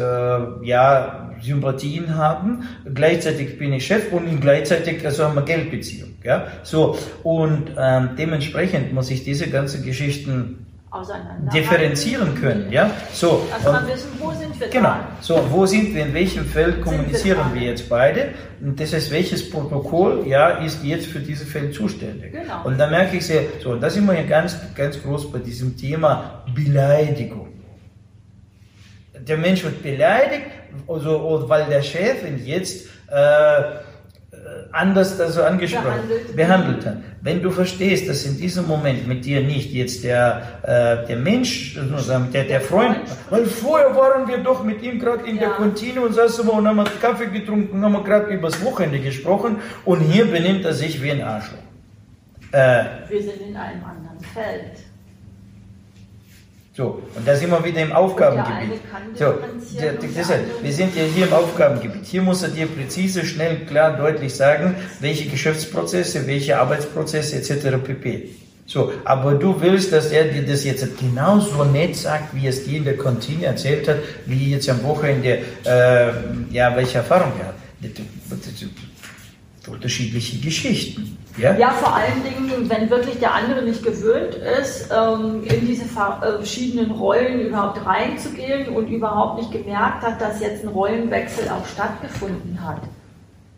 ja Sympathien haben. Gleichzeitig bin ich Chef und gleichzeitig also haben wir Geldbeziehung. Ja? So, und ähm, dementsprechend muss ich diese ganzen Geschichten differenzieren können, ja? So. Also man wissen, wo sind wir Genau. Dran? So, wo sind wir, in welchem Feld kommunizieren wir, wir, jetzt beide? Und das heißt, welches Protokoll, ja, ist jetzt für dieses Feld zuständig? Genau. Und da merke ich sehr, so, und da sind wir ja ganz, ganz groß bei diesem Thema Beleidigung. Der Mensch wird beleidigt, also, weil der Chefin jetzt äh, anders also angesprochen behandelt. behandelt hat. Wenn du verstehst, dass in diesem Moment mit dir nicht jetzt der, äh, der Mensch, der, der Freund, weil vorher waren wir doch mit ihm gerade in ja. der Kantine und saßen wir und haben Kaffee getrunken, haben wir gerade übers Wochenende gesprochen und hier benimmt er sich wie ein Arschloch. Äh, wir sind in einem anderen Feld. So, und da sind wir wieder im Aufgabengebiet. So, deshalb, wir sind ja hier im Aufgabengebiet. Hier muss er dir präzise, schnell, klar, deutlich sagen, welche Geschäftsprozesse, welche Arbeitsprozesse etc. pp. So, aber du willst, dass er dir das jetzt genauso nett sagt, wie es dir in der Kantine erzählt hat, wie jetzt am Wochenende, äh, ja, welche Erfahrung er hat unterschiedliche Geschichten. Ja? ja, vor allen Dingen, wenn wirklich der andere nicht gewöhnt ist, ähm, in diese äh, verschiedenen Rollen überhaupt reinzugehen und überhaupt nicht gemerkt hat, dass jetzt ein Rollenwechsel auch stattgefunden hat.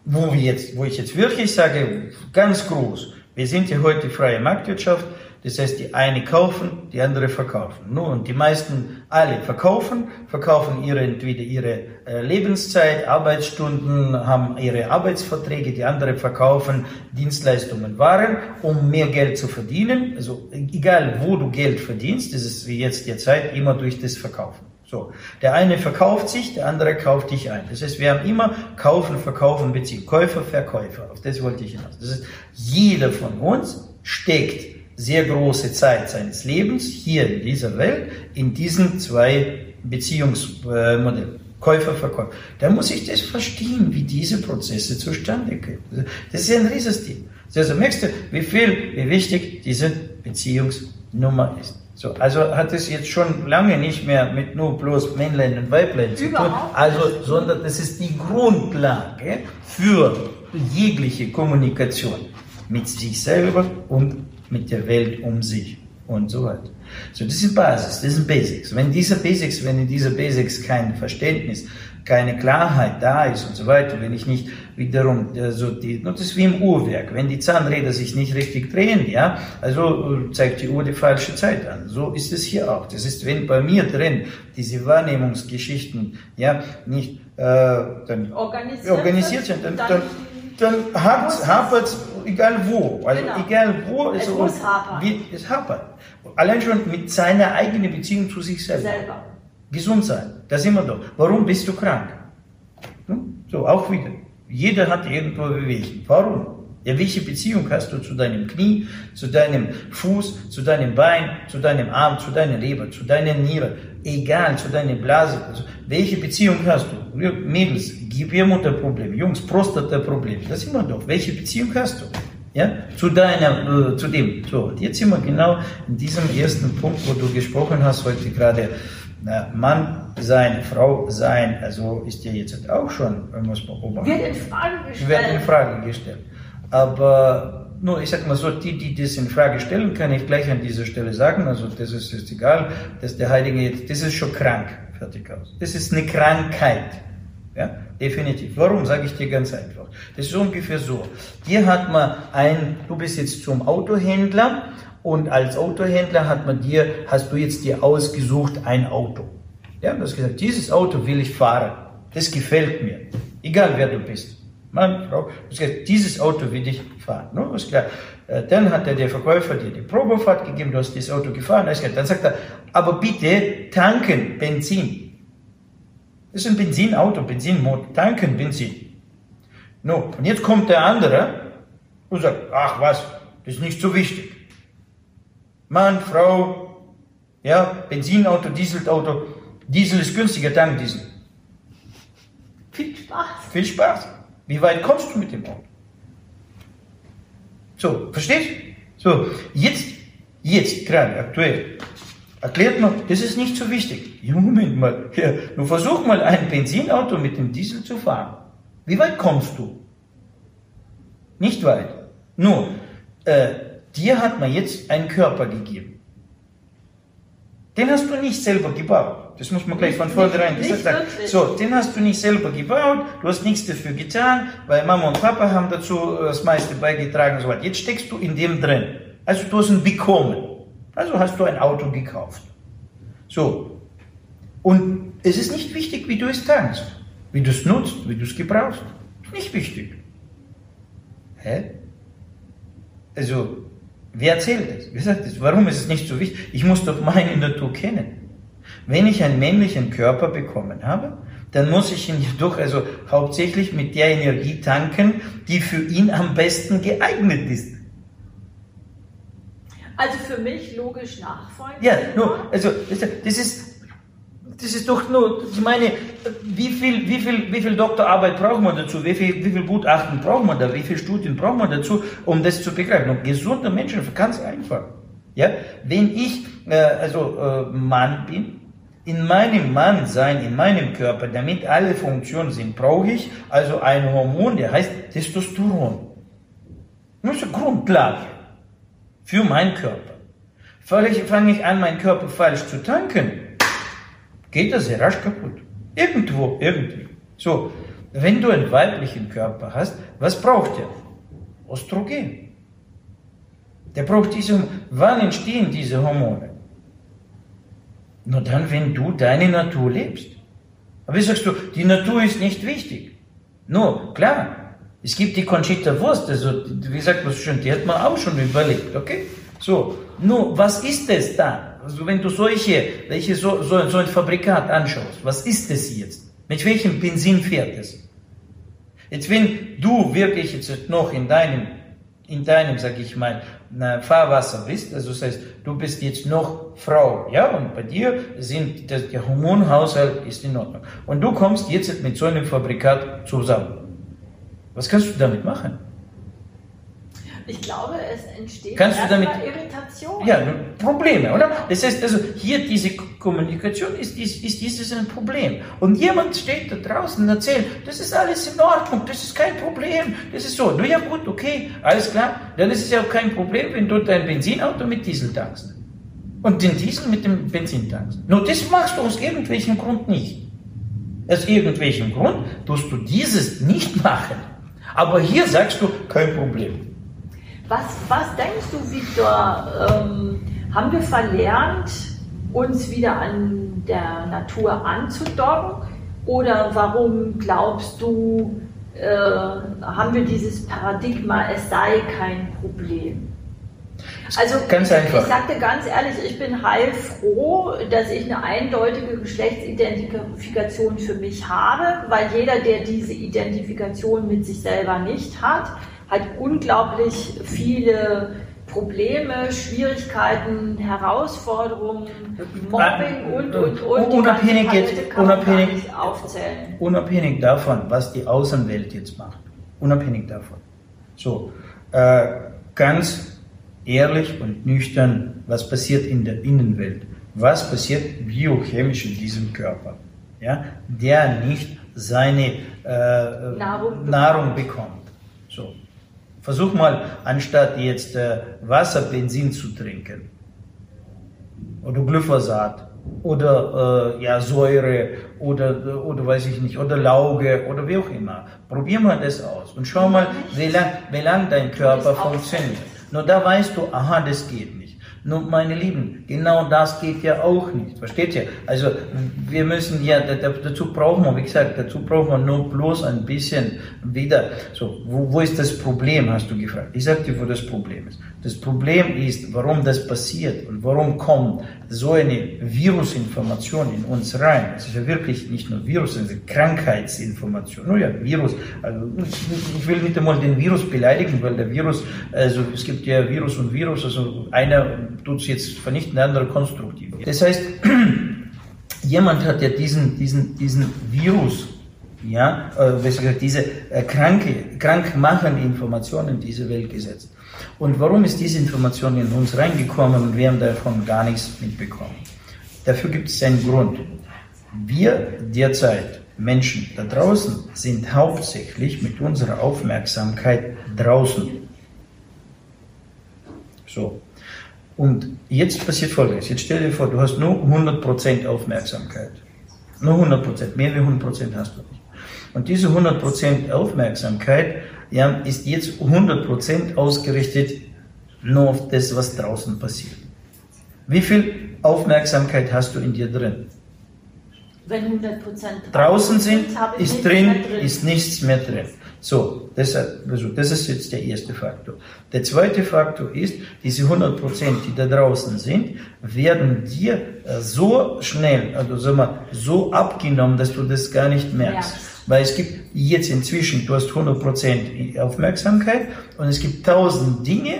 Wo, wir jetzt, wo ich jetzt wirklich sage, ganz groß, wir sind ja heute freie Marktwirtschaft, das heißt, die eine kaufen, die andere verkaufen. Nun, und die meisten alle verkaufen, verkaufen ihre, entweder ihre äh, Lebenszeit, Arbeitsstunden, haben ihre Arbeitsverträge, die andere verkaufen Dienstleistungen, Waren, um mehr Geld zu verdienen. Also egal, wo du Geld verdienst, das ist wie jetzt die Zeit, immer durch das Verkaufen. So, der eine verkauft sich, der andere kauft dich ein. Das heißt, wir haben immer Kaufen, Verkaufen, Beziehung. Käufer, Verkäufer. Auf das wollte ich hinaus. Das heißt, jeder von uns steckt sehr große Zeit seines Lebens hier in dieser Welt in diesen zwei Beziehungsmodellen. Käufer, Verkäufer. Da muss ich das verstehen, wie diese Prozesse zustande kommen. Das ist ein Riesenstil. Also merkst du, wie viel, wie wichtig diese Beziehungsnummer ist. So, also hat es jetzt schon lange nicht mehr mit nur bloß Männlein und Weiblein zu tun, also, sondern das ist die Grundlage für jegliche Kommunikation mit sich selber und mit der Welt um sich und so weiter. So, das ist Basis, das sind Basics. Wenn diese Basics, wenn in dieser Basics kein Verständnis, keine Klarheit da ist und so weiter, wenn ich nicht wiederum äh, so die, das ist wie im Uhrwerk, wenn die Zahnräder sich nicht richtig drehen, ja, also äh, zeigt die Uhr die falsche Zeit an. So ist es hier auch. Das ist, wenn bei mir drin diese Wahrnehmungsgeschichten, ja, nicht äh, dann organisiert, organisiert sind, dann, dann, dann, dann hapert es egal wo, also genau. egal wo es, es muss hapern. Es hapert. Allein schon mit seiner eigenen Beziehung zu sich selber. selber. Gesund sein, da sind wir doch. Warum bist du krank? Hm? So, auch wieder. Jeder hat irgendwo Bewegungen. Warum? Ja, welche Beziehung hast du zu deinem Knie, zu deinem Fuß, zu deinem Bein, zu deinem Arm, zu deiner Leber, zu deiner Niere, egal, zu deiner Blase. Also, welche Beziehung hast du? Mädels, Gebärmutterproblem, Jungs, Prostataproblem, das wir doch. Welche Beziehung hast du? Ja, zu deiner, äh, zu dem. So, jetzt sind wir genau in diesem ersten Punkt, wo du gesprochen hast heute gerade. Na, Mann sein, Frau sein, also ist ja jetzt auch schon, muss man beobachten. Wird in Frage gestellt. Wird in Frage gestellt. Aber nur, ich sag mal so, die, die das in Frage stellen, kann ich gleich an dieser Stelle sagen, also das ist, ist egal, dass der Heilige jetzt, das ist schon krank, fertig aus. Das ist eine Krankheit. Ja, definitiv. Warum, sage ich dir ganz einfach. Das ist ungefähr so. Dir hat man ein, du bist jetzt zum Autohändler und als Autohändler hat man dir, hast du jetzt dir ausgesucht ein Auto. Ja, du hast gesagt, dieses Auto will ich fahren. Das gefällt mir. Egal wer du bist. Mann, Frau, gesagt, dieses Auto will ich fahren. No, ist klar. Äh, dann hat der Verkäufer dir die Probefahrt gegeben, du hast das Auto gefahren. Dann sagt er, aber bitte tanken Benzin. Das ist ein Benzinauto, Benzinmotor, tanken Benzin. No, und jetzt kommt der andere und sagt, ach was, das ist nicht so wichtig. Mann, Frau, ja, Benzinauto, Dieselauto, Diesel ist günstiger, tank Diesel. Viel Spaß. Viel Spaß. Wie weit kommst du mit dem Auto? So, verstehst? So, jetzt, jetzt, gerade, aktuell, erklärt man, das ist nicht so wichtig. Ja, Moment mal, ja, nun versuch mal ein Benzinauto mit dem Diesel zu fahren. Wie weit kommst du? Nicht weit. Nur, äh, dir hat man jetzt einen Körper gegeben. Den hast du nicht selber gebaut. Das muss man gleich von vornherein gesagt sagen. So, den hast du nicht selber gebaut, du hast nichts dafür getan, weil Mama und Papa haben dazu äh, das meiste beigetragen und so weiter. Jetzt steckst du in dem drin. Also du hast ihn bekommen. Also hast du ein Auto gekauft. So. Und es ist nicht wichtig, wie du es tankst, wie du es nutzt, wie du es gebrauchst. Nicht wichtig. Hä? Also, wer erzählt das? Wer sagt das? Warum ist es nicht so wichtig? Ich muss doch meine Natur kennen. Wenn ich einen männlichen Körper bekommen habe, dann muss ich ihn jedoch also hauptsächlich mit der Energie tanken, die für ihn am besten geeignet ist. Also für mich logisch nachfolgend. Ja, nur, also das ist, das ist doch nur, ich meine, wie viel, wie viel, wie viel Doktorarbeit braucht man dazu? Wie viel, wie viel Gutachten braucht man da? Wie viele Studien braucht man dazu, um das zu begreifen? Und gesunder Menschen, ganz einfach. Ja, wenn ich äh, also äh, Mann bin in meinem Mannsein, in meinem Körper, damit alle Funktionen sind, brauche ich also ein Hormon, der heißt Testosteron. Das ist eine Grundlage für meinen Körper. Fange ich an, meinen Körper falsch zu tanken, geht er sehr rasch kaputt. Irgendwo, irgendwie. So, wenn du einen weiblichen Körper hast, was braucht er? Östrogen. Der braucht diese, wann entstehen diese Hormone? Nur dann, wenn du deine Natur lebst. Aber wie sagst du, die Natur ist nicht wichtig. Nur, klar, es gibt die Conchita Wurst, also, wie sagt man so die hat man auch schon überlegt, okay? So, nur, was ist es da? Also, wenn du solche, welche, so, so, so ein Fabrikat anschaust, was ist es jetzt? Mit welchem Benzin fährt es? Jetzt, wenn du wirklich jetzt noch in deinem in deinem, sag ich mal, Fahrwasser bist, also das heißt, du bist jetzt noch Frau, ja, und bei dir sind, der, der Hormonhaushalt ist in Ordnung. Und du kommst jetzt mit so einem Fabrikat zusammen. Was kannst du damit machen? Ich glaube, es entsteht Kannst du damit, Irritation. Ja, Probleme, oder? Das heißt also, hier diese Kommunikation ist, ist, ist dieses ein Problem. Und jemand steht da draußen und erzählt, das ist alles in Ordnung, das ist kein Problem, das ist so. Na ja gut, okay, alles klar. Dann ist es ja auch kein Problem, wenn du dein Benzinauto mit Diesel tankst. Und den Diesel mit dem Benzin tankst. Nur das machst du aus irgendwelchem Grund nicht. Aus irgendwelchem Grund tust du dieses nicht machen. Aber hier sagst du, kein Problem. Was, was denkst du, Viktor? Ähm, haben wir verlernt, uns wieder an der Natur anzudocken? Oder warum glaubst du, äh, haben wir dieses Paradigma, es sei kein Problem? Also ganz einfach. ich sagte ganz ehrlich, ich bin heilfroh, dass ich eine eindeutige Geschlechtsidentifikation für mich habe, weil jeder, der diese Identifikation mit sich selber nicht hat, hat unglaublich viele Probleme, Schwierigkeiten, Herausforderungen, Mobbing und, und, und. Unabhängig, jetzt, unabhängig, aufzählen. unabhängig davon, was die Außenwelt jetzt macht. Unabhängig davon. So, äh, ganz ehrlich und nüchtern, was passiert in der Innenwelt. Was passiert biochemisch in diesem Körper, ja, der nicht seine äh, Nahrung, Nahrung bekommt. So. Versuch mal, anstatt jetzt äh, Wasser, Benzin zu trinken oder Glyphosat oder äh, ja, Säure oder, oder weiß ich nicht, oder Lauge oder wie auch immer. Probier mal das aus und schau mal, wie lang, wie lang dein Körper funktioniert. Nur da weißt du, aha, das geht. Nun, meine Lieben, genau das geht ja auch nicht. Versteht ihr? Also, wir müssen ja, dazu brauchen wir, wie gesagt, dazu brauchen wir nur bloß ein bisschen wieder, so, wo, wo ist das Problem, hast du gefragt. Ich sag dir, wo das Problem ist. Das Problem ist, warum das passiert und warum kommt so eine Virusinformation in uns rein. Es ist ja wirklich nicht nur Virus, es ist Krankheitsinformation. Nur ja, Virus. Also, ich will nicht einmal den Virus beleidigen, weil der Virus, also es gibt ja Virus und Virus, also einer tut es jetzt vernichten, der andere konstruktiv. Das heißt, [CLEARS THROAT] jemand hat ja diesen, diesen, diesen Virus, ja, äh, diese äh, kranke, krankmachende Information in diese Welt gesetzt. Und warum ist diese Information in uns reingekommen und wir haben davon gar nichts mitbekommen? Dafür gibt es einen Grund. Wir derzeit, Menschen da draußen, sind hauptsächlich mit unserer Aufmerksamkeit draußen. So. Und jetzt passiert Folgendes. Jetzt stell dir vor, du hast nur 100% Aufmerksamkeit. Nur 100%. Mehr wie 100% hast du nicht. Und diese 100% Aufmerksamkeit ja, ist jetzt 100% ausgerichtet nur auf das, was draußen passiert. Wie viel Aufmerksamkeit hast du in dir drin? Wenn 100% draußen sind, ist drin, drin, ist nichts mehr drin. So, deshalb, also das ist jetzt der erste Faktor. Der zweite Faktor ist, diese 100% die da draußen sind, werden dir äh, so schnell, also sag mal, so abgenommen, dass du das gar nicht merkst. Ja. Weil es gibt jetzt inzwischen, du hast 100% Aufmerksamkeit und es gibt tausend Dinge,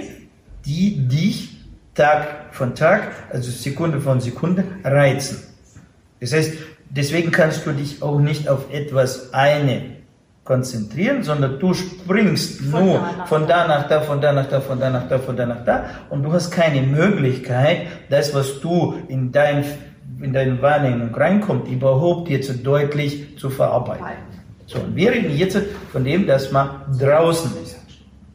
die dich Tag von Tag, also Sekunde von Sekunde reizen. Das heißt, deswegen kannst du dich auch nicht auf etwas eine konzentrieren, sondern du springst von nur da von da nach da, von da nach da, von da nach da, von da nach da und du hast keine Möglichkeit, das, was du in dein in deine Wahrnehmung reinkommt, überhaupt jetzt deutlich zu verarbeiten. So, und wir reden jetzt von dem, dass man draußen ist.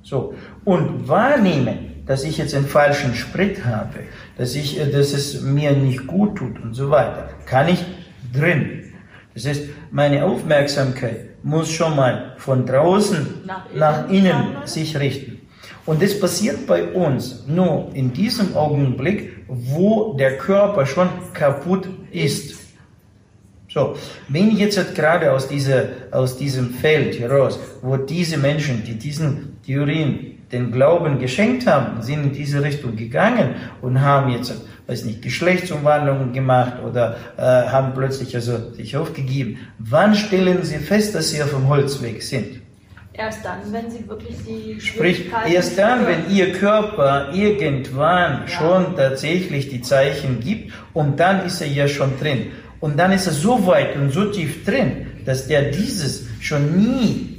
So, und wahrnehmen, dass ich jetzt einen falschen Sprit habe, dass ich, dass es mir nicht gut tut und so weiter, kann ich drin. Das heißt, meine Aufmerksamkeit muss schon mal von draußen nach innen, nach innen sich richten. Und das passiert bei uns nur in diesem Augenblick, wo der Körper schon kaputt ist. So, wenn ich jetzt gerade aus, dieser, aus diesem Feld heraus, wo diese Menschen, die diesen Theorien den Glauben geschenkt haben, sind in diese Richtung gegangen und haben jetzt, weiß nicht, Geschlechtsumwandlungen gemacht oder äh, haben plötzlich also sich aufgegeben. Wann stellen sie fest, dass sie auf dem Holzweg sind? Erst dann, wenn sie wirklich die Sprich, erst dann, wenn ihr Körper irgendwann ja. schon tatsächlich die Zeichen gibt und dann ist er ja schon drin. Und dann ist er so weit und so tief drin, dass der dieses schon nie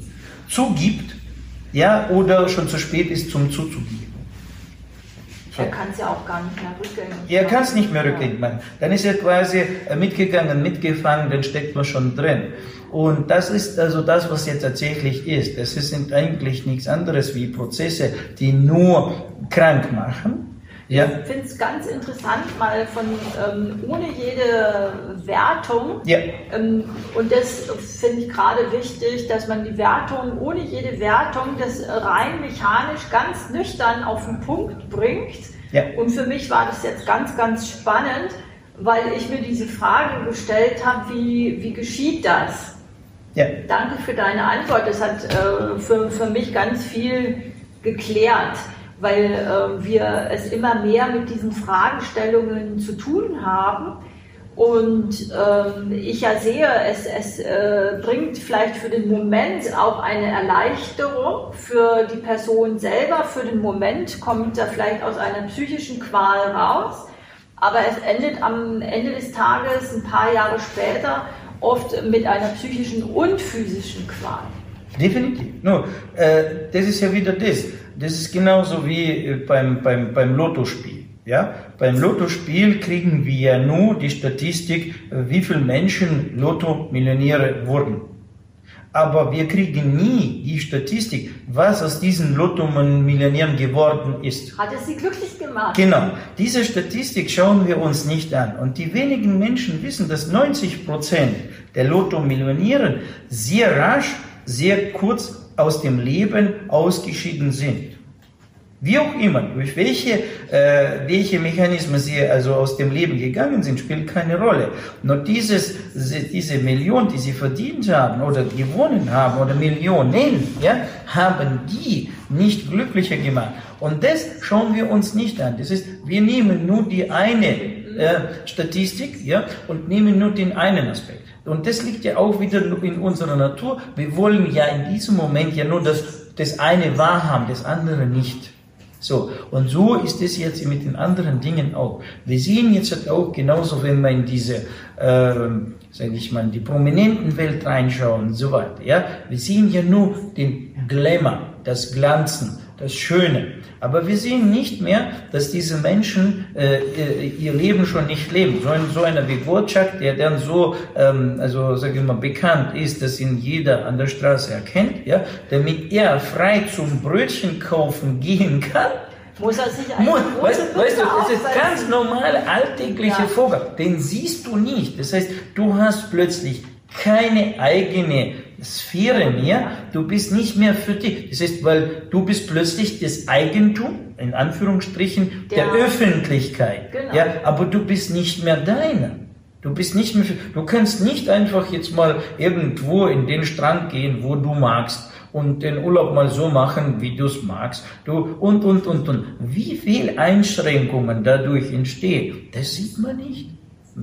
zugibt ja, oder schon zu spät ist zum zuzugeben. Er kann es ja auch gar nicht mehr rückgängig machen. Er kann es nicht mehr rückgängig machen. Dann ist er quasi äh, mitgegangen, mitgefangen, dann steckt man schon drin. Und das ist also das, was jetzt tatsächlich ist. Es sind eigentlich nichts anderes wie Prozesse, die nur krank machen, Ja. Ich finde es ganz interessant, mal von ähm, ohne jede Wertung. Ja. Ähm, und das finde ich gerade wichtig, dass man die Wertung ohne jede Wertung das rein mechanisch ganz nüchtern auf den Punkt bringt. Ja. Und für mich war das jetzt ganz, ganz spannend, weil ich mir diese Frage gestellt habe, wie, wie geschieht das? Ja. Danke für deine Antwort. Das hat äh, für, für mich ganz viel geklärt, weil äh, wir es immer mehr mit diesen Fragestellungen zu tun haben. Und äh, ich ja sehe, es, es äh, bringt vielleicht für den Moment auch eine Erleichterung für die Person selber. Für den Moment kommt er vielleicht aus einer psychischen Qual raus. Aber es endet am Ende des Tages, ein paar Jahre später, oft mit einer psychischen und physischen Qual. Definitiv. No, äh, das ist ja wieder das. Das ist genauso wie äh, beim, beim, beim Lottospiel. Ja? Beim Lottospiel kriegen wir ja nur die Statistik, äh, wie viele Menschen Lotto-Millionäre wurden aber wir kriegen nie die Statistik, was aus diesen Lotto-Millionären geworden ist. Hat es sie glücklich gemacht? Genau. Diese Statistik schauen wir uns nicht an. Und die wenigen Menschen wissen, dass 90 Prozent der Lotto-Millionäre sehr rasch, sehr kurz aus dem Leben ausgeschieden sind. Wie auch immer, durch welche, äh, welche Mechanismen sie also aus dem Leben gegangen sind, spielt keine Rolle. Nur dieses, diese Million, die sie verdient haben oder gewonnen haben oder Millionen, ja, haben die nicht glücklicher gemacht. Und das schauen wir uns nicht an. Das ist, wir nehmen nur die eine äh, Statistik, ja, und nehmen nur den einen Aspekt. Und das liegt ja auch wieder in unserer Natur. Wir wollen ja in diesem Moment ja nur das, das eine wahrhaben, das andere nicht. So, und so ist es jetzt mit den anderen Dingen auch. Wir sehen jetzt auch genauso, wenn wir in diese, äh, sage ich mal, die prominenten Welt reinschauen und so weiter. Ja, wir sehen ja nur den Glamour, das Glanzen, das Schöne. Aber wir sehen nicht mehr, dass diese Menschen äh, ihr Leben schon nicht leben. So, ein, so einer wie Wojciech, der dann so, ähm, also sage ich mal, bekannt ist, dass ihn jeder an der Straße erkennt, ja, damit er frei zum Brötchen kaufen gehen kann, muss er sich eine weißt, weißt du, das ist ganz normale alltägliche ja. Vorgang. Den siehst du nicht. Das heißt, du hast plötzlich keine eigene Sphäre mehr, du bist nicht mehr für dich. Das heißt, weil du bist plötzlich das Eigentum, in Anführungsstrichen, der, der Öffentlichkeit. Genau. Ja, aber du bist nicht mehr deiner. Du bist nicht mehr, du kannst nicht einfach jetzt mal irgendwo in den Strand gehen, wo du magst und den Urlaub mal so machen, wie du es magst. Du und und und und. Wie viel Einschränkungen dadurch entstehen, das sieht man nicht.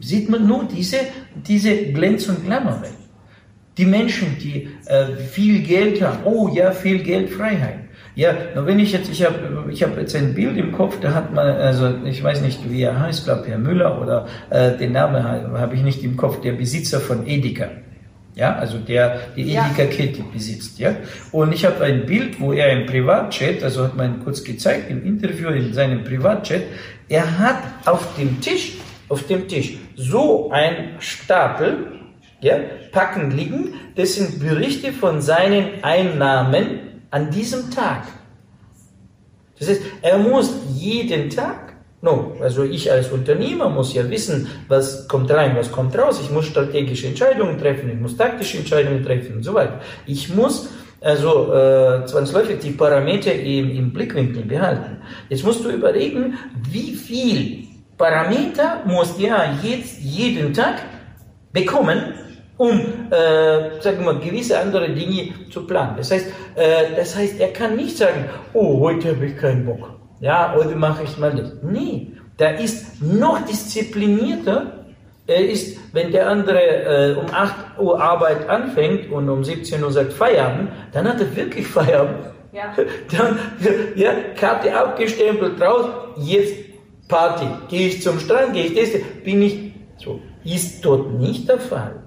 Sieht man nur diese diese Glänz- und Glamourwelt. Die Menschen, die äh, viel Geld haben, oh ja, viel Geld, Freiheit. Ja, nur wenn ich jetzt, ich habe ich hab jetzt ein Bild im Kopf, da hat man, also ich weiß nicht, wie er heißt, glaube Herr Müller oder äh, den Namen habe ich nicht im Kopf, der Besitzer von Edeka. Ja, also der die Edeka-Kette besitzt. Ja, und ich habe ein Bild, wo er im Privatchat, also hat man kurz gezeigt im Interview in seinem Privatchat, er hat auf dem Tisch, auf dem Tisch so ein Stapel ja, Packen liegen. Das sind Berichte von seinen Einnahmen an diesem Tag. Das heißt, er muss jeden Tag, no, also ich als Unternehmer muss ja wissen, was kommt rein, was kommt raus. Ich muss strategische Entscheidungen treffen, ich muss taktische Entscheidungen treffen und so weiter. Ich muss also äh, zwangsläufig die Parameter im, im Blickwinkel behalten. Jetzt musst du überlegen, wie viel Parameter muss er jetzt jeden Tag bekommen, um, äh, sagen wir mal, gewisse andere Dinge zu planen. Das heißt, äh, das heißt, er kann nicht sagen, oh, heute habe ich keinen Bock. Ja, heute mache ich mal das. Nee, der ist noch disziplinierter. Er ist, wenn der andere äh, um 8 Uhr Arbeit anfängt und um 17 Uhr sagt Feierabend, dann hat er wirklich Feierabend. Ja. [LAUGHS] Dann, ja, Karte abgestempelt raus, jetzt Party. Gehe ich zum Strand, gehe ich das, bin ich so. Ist dort nicht der Fall.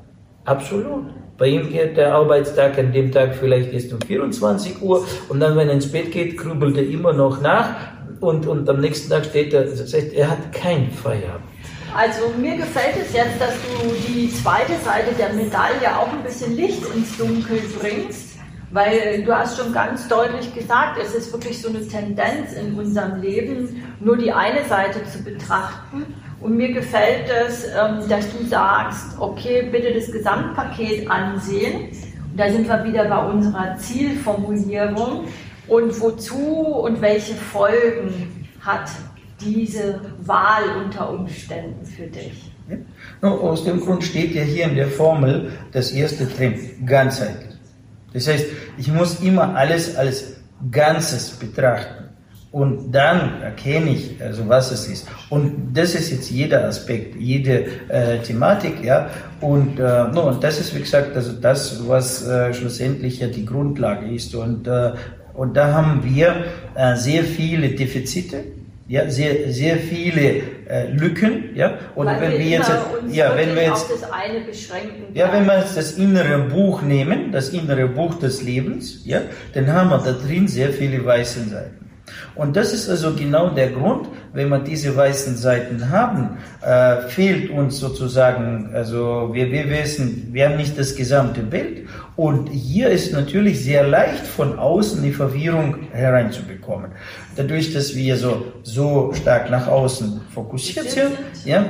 Absolut. Bei ihm geht der Arbeitstag an dem Tag vielleicht erst um 24 Uhr und dann, wenn er ins Bett geht, grübelt er immer noch nach und, und am nächsten Tag steht er, das heißt, er hat kein Feierabend. Also mir gefällt es jetzt, dass du die zweite Seite der Medaille auch ein bisschen Licht ins Dunkel bringst Weil du hast schon ganz deutlich gesagt, es ist wirklich so eine Tendenz in unserem Leben, nur die eine Seite zu betrachten. Und mir gefällt es, ähm, dass du sagst, okay, bitte das Gesamtpaket ansehen. Und da sind wir wieder bei unserer Zielformulierung. Und wozu und welche Folgen hat diese Wahl unter Umständen für dich? Ja. Aus dem Grund steht ja hier in der Formel das erste drin, ganzheitlich. Das heißt, ich muss immer alles als Ganzes betrachten. Und dann erkenne ich, also was es ist. Und das ist jetzt jeder Aspekt, jede äh, Thematik, ja. Und, äh, no, und das ist, wie gesagt, also das, was äh, schlussendlich ja die Grundlage ist. Und, äh, und da haben wir äh, sehr viele Defizite, ja, sehr, sehr viele äh, Lücken, ja, und Weil wenn wir, wir jetzt, ja, wenn wir jetzt, ja, wenn wir jetzt das innere Buch nehmen, das innere Buch des Lebens, ja, dann haben wir da drin sehr viele weiße Seiten. Und das ist also genau der Grund, wenn wir diese weißen Seiten haben, äh, fehlt uns sozusagen, also wir, wir wissen, wir haben nicht das gesamte Bild. Und hier ist natürlich sehr leicht von außen die Verwirrung hereinzubekommen. Dadurch, dass wir so, so stark nach außen fokussiert sind, ja,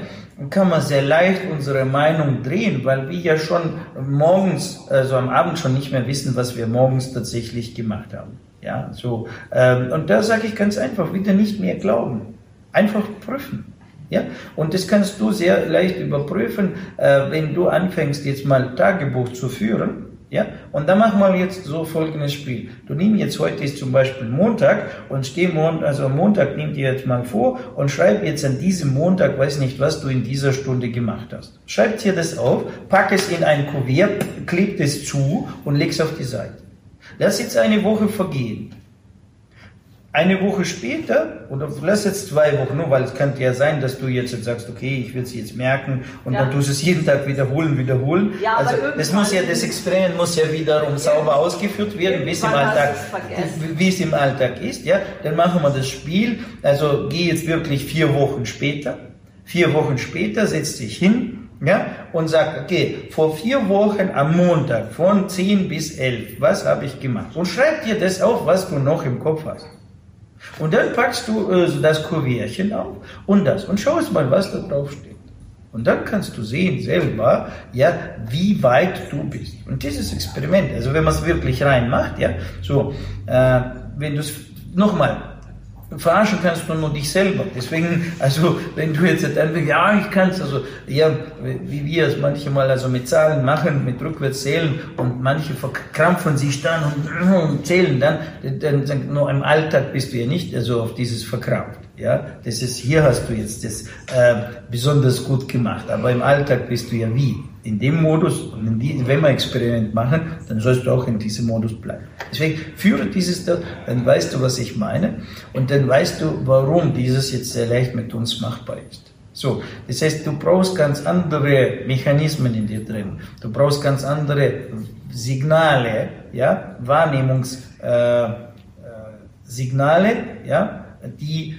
kann man sehr leicht unsere Meinung drehen, weil wir ja schon morgens, also am Abend schon nicht mehr wissen, was wir morgens tatsächlich gemacht haben. Ja, so. Ähm, und da sage ich ganz einfach, wieder nicht mehr glauben. Einfach prüfen. Ja, und das kannst du sehr leicht überprüfen, äh, wenn du anfängst, jetzt mal Tagebuch zu führen. Ja, und dann machen wir jetzt so folgendes Spiel. Du nimm jetzt heute ist zum Beispiel Montag und steh Montag, also Montag nimm dir jetzt mal vor und schreib jetzt an diesem Montag, weiß nicht, was du in dieser Stunde gemacht hast. Schreib dir das auf, pack es in ein Kuvert, kleb es zu und leg es auf die Seite. Lass jetzt eine Woche vergehen. Eine Woche später, oder lass jetzt zwei Wochen, nur weil es könnte ja sein, dass du jetzt sagst, okay, ich will es jetzt merken und ja. dann tust du es jeden Tag wiederholen, wiederholen. Ja, also das muss ja, das Experiment muss ja wiederum sauber ausgeführt werden, wie es im Alltag, wie es im Alltag ist, ja. Dann machen wir das Spiel, also geh jetzt wirklich vier Wochen später. Vier Wochen später setz dich hin, ja, und sagt, okay, vor vier Wochen am Montag von 10 bis 11, was habe ich gemacht? Und schreib dir das auf, was du noch im Kopf hast. Und dann packst du äh, das Kurierchen auf und das und schaust mal, was da drauf steht. Und dann kannst du sehen selber, ja, wie weit du bist. Und dieses Experiment, also wenn man es wirklich reinmacht, ja, so, äh, wenn du es, nochmal, verarschen kannst du nur dich selber. Deswegen, also wenn du jetzt einfach, ja, ich kann es, also ja, wie wir es manchmal also mit Zahlen machen, mit rückwärts zählen und manche verkrampfen sich dann und, und zählen dann, dann, dann nur im Alltag bist du ja nicht also auf dieses verkrampft. Ja, das ist, hier hast du jetzt das äh, besonders gut gemacht, aber im Alltag bist du ja wie? In dem Modus, und die, wenn wir Experiment machen, dann sollst du auch in diesem Modus bleiben. Deswegen führe dieses, dann weißt du, was ich meine, und dann weißt du, warum dieses jetzt sehr leicht mit uns machbar ist. So, das heißt, du brauchst ganz andere Mechanismen in dir drin. Du brauchst ganz andere Signale, ja, Wahrnehmungssignale, äh, äh, ja, die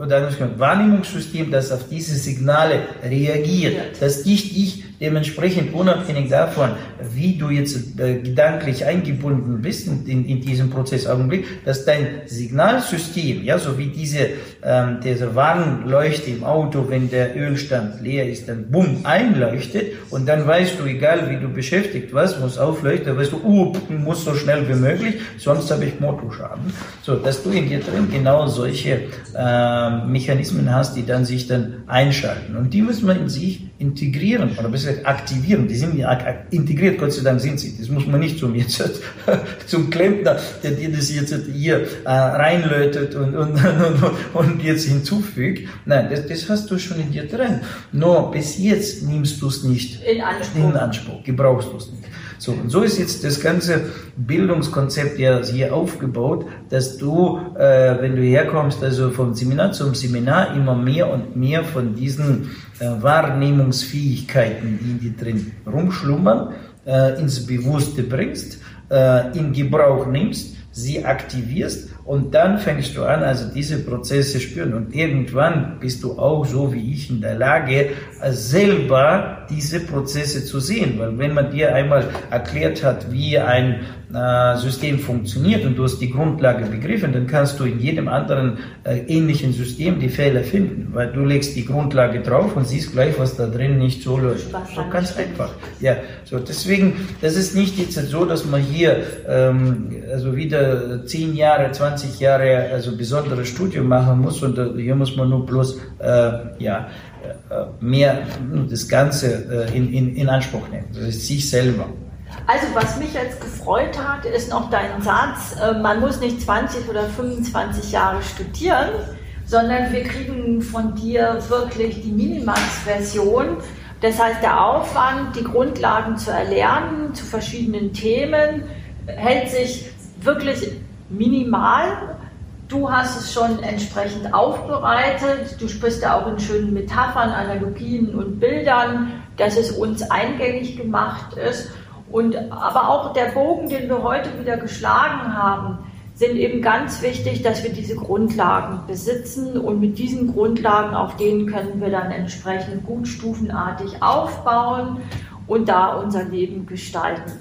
oder ein Wahrnehmungssystem, das auf diese Signale reagiert, dass dich, dich dementsprechend unabhängig davon, wie du jetzt äh, gedanklich eingebunden bist in, in, in diesem Prozessaugenblick, dass dein Signalsystem, ja, so wie diese, ähm, diese Warnleuchte im Auto, wenn der Ölstand leer ist, dann bumm, einleuchtet und dann weißt du, egal wie du beschäftigt warst, muss aufleuchten, weißt du, uh, muss so schnell wie möglich, sonst habe ich Motorschaden. So, dass du in dir drin genau solche äh, Mechanismen hast, die dann sich dann einschalten. Und die müssen wir in sich integrieren oder besser aktivieren. Die sind ja integriert, Gott sei Dank sind sie. Das muss man nicht zum, jetzt, [LAUGHS] zum Klempner, der dir das jetzt hier äh, reinlötet und, und, [LAUGHS] und, und jetzt hinzufügt. Nein, das, das hast du schon in dir drin. Nur bis jetzt nimmst du es nicht in Anspruch. in Anspruch, gebrauchst du es nicht. So, und so ist jetzt das ganze Bildungskonzept ja hier aufgebaut, dass du, äh, wenn du herkommst, also vom Seminar zum Seminar, immer mehr und mehr von diesen äh, Wahrnehmungsfähigkeiten, die in drin rumschlummern, äh, ins Bewusste bringst, äh, in Gebrauch nimmst, sie aktivierst und dann fängst du an, also diese Prozesse spüren. Und irgendwann bist du auch so wie ich in der Lage, selber diese Prozesse zu sehen. Weil wenn man dir einmal erklärt hat, wie ein äh, System funktioniert und du hast die Grundlage begriffen, dann kannst du in jedem anderen äh, ähnlichen System die Fehler finden, weil du legst die Grundlage drauf und siehst gleich, was da drin nicht so läuft. So ganz einfach. Ja, so deswegen, das ist nicht jetzt so, dass man hier ähm, also wieder 10 Jahre, 20 Jahre also besonderes Studium machen muss und äh, hier muss man nur bloß äh, ja äh, mehr das Ganze in, in, in Anspruch nehmen. Das ist sich selber. Also was mich jetzt gefreut hat, ist noch dein Satz, äh, man muss nicht 20 oder 25 Jahre studieren, sondern wir kriegen von dir wirklich die Minimax-Version. Das heißt, der Aufwand, die Grundlagen zu erlernen zu verschiedenen Themen, hält sich wirklich minimal. Du hast es schon entsprechend aufbereitet. Du sprichst ja auch in schönen Metaphern, Analogien und Bildern, dass es uns eingängig gemacht ist. Und, aber auch der Bogen, den wir heute wieder geschlagen haben, sind eben ganz wichtig, dass wir diese Grundlagen besitzen und mit diesen Grundlagen, auf denen können wir dann entsprechend gut stufenartig aufbauen und da unser Leben gestalten.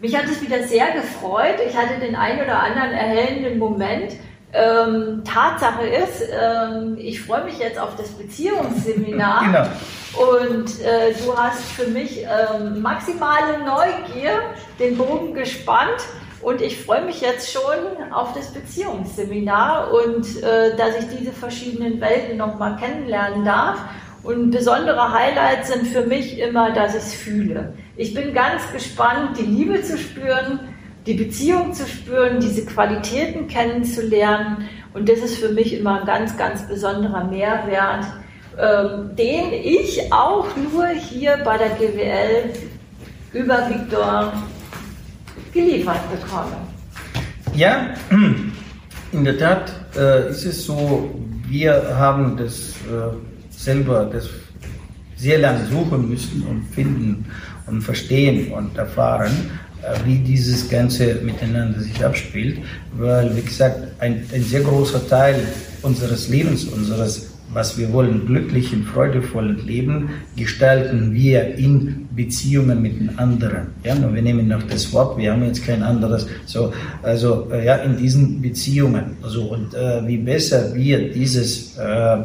Mich hat es wieder sehr gefreut. Ich hatte den ein oder anderen erhellenden Moment. Ähm, Tatsache ist, ähm, ich freue mich jetzt auf das Beziehungsseminar. Genau. Und äh, du hast für mich ähm, maximale Neugier den Bogen gespannt. Und ich freue mich jetzt schon auf das Beziehungsseminar und äh, dass ich diese verschiedenen Welten nochmal kennenlernen darf. Und besondere Highlights sind für mich immer, dass ich es fühle. Ich bin ganz gespannt, die Liebe zu spüren, die Beziehung zu spüren, diese Qualitäten kennenzulernen. Und das ist für mich immer ein ganz, ganz besonderer Mehrwert, ähm, den ich auch nur hier bei der GWL über Viktor geliefert bekomme. Ja, [CLEARS THROAT] in der Tat äh, ist es so, wir haben das äh, selber das sehr lange suchen müssen und finden und verstehen und erfahren, äh, wie dieses Ganze miteinander sich abspielt, weil, wie gesagt, ein, ein sehr großer Teil unseres Lebens, unseres, was wir wollen, glücklichen, freudevollen Leben, gestalten wir in Beziehungen mit den anderen. Ja, und wir nehmen noch das Wort, wir haben jetzt kein anderes, so, also, äh, ja, in diesen Beziehungen. Also, und äh, wie besser wir dieses, äh,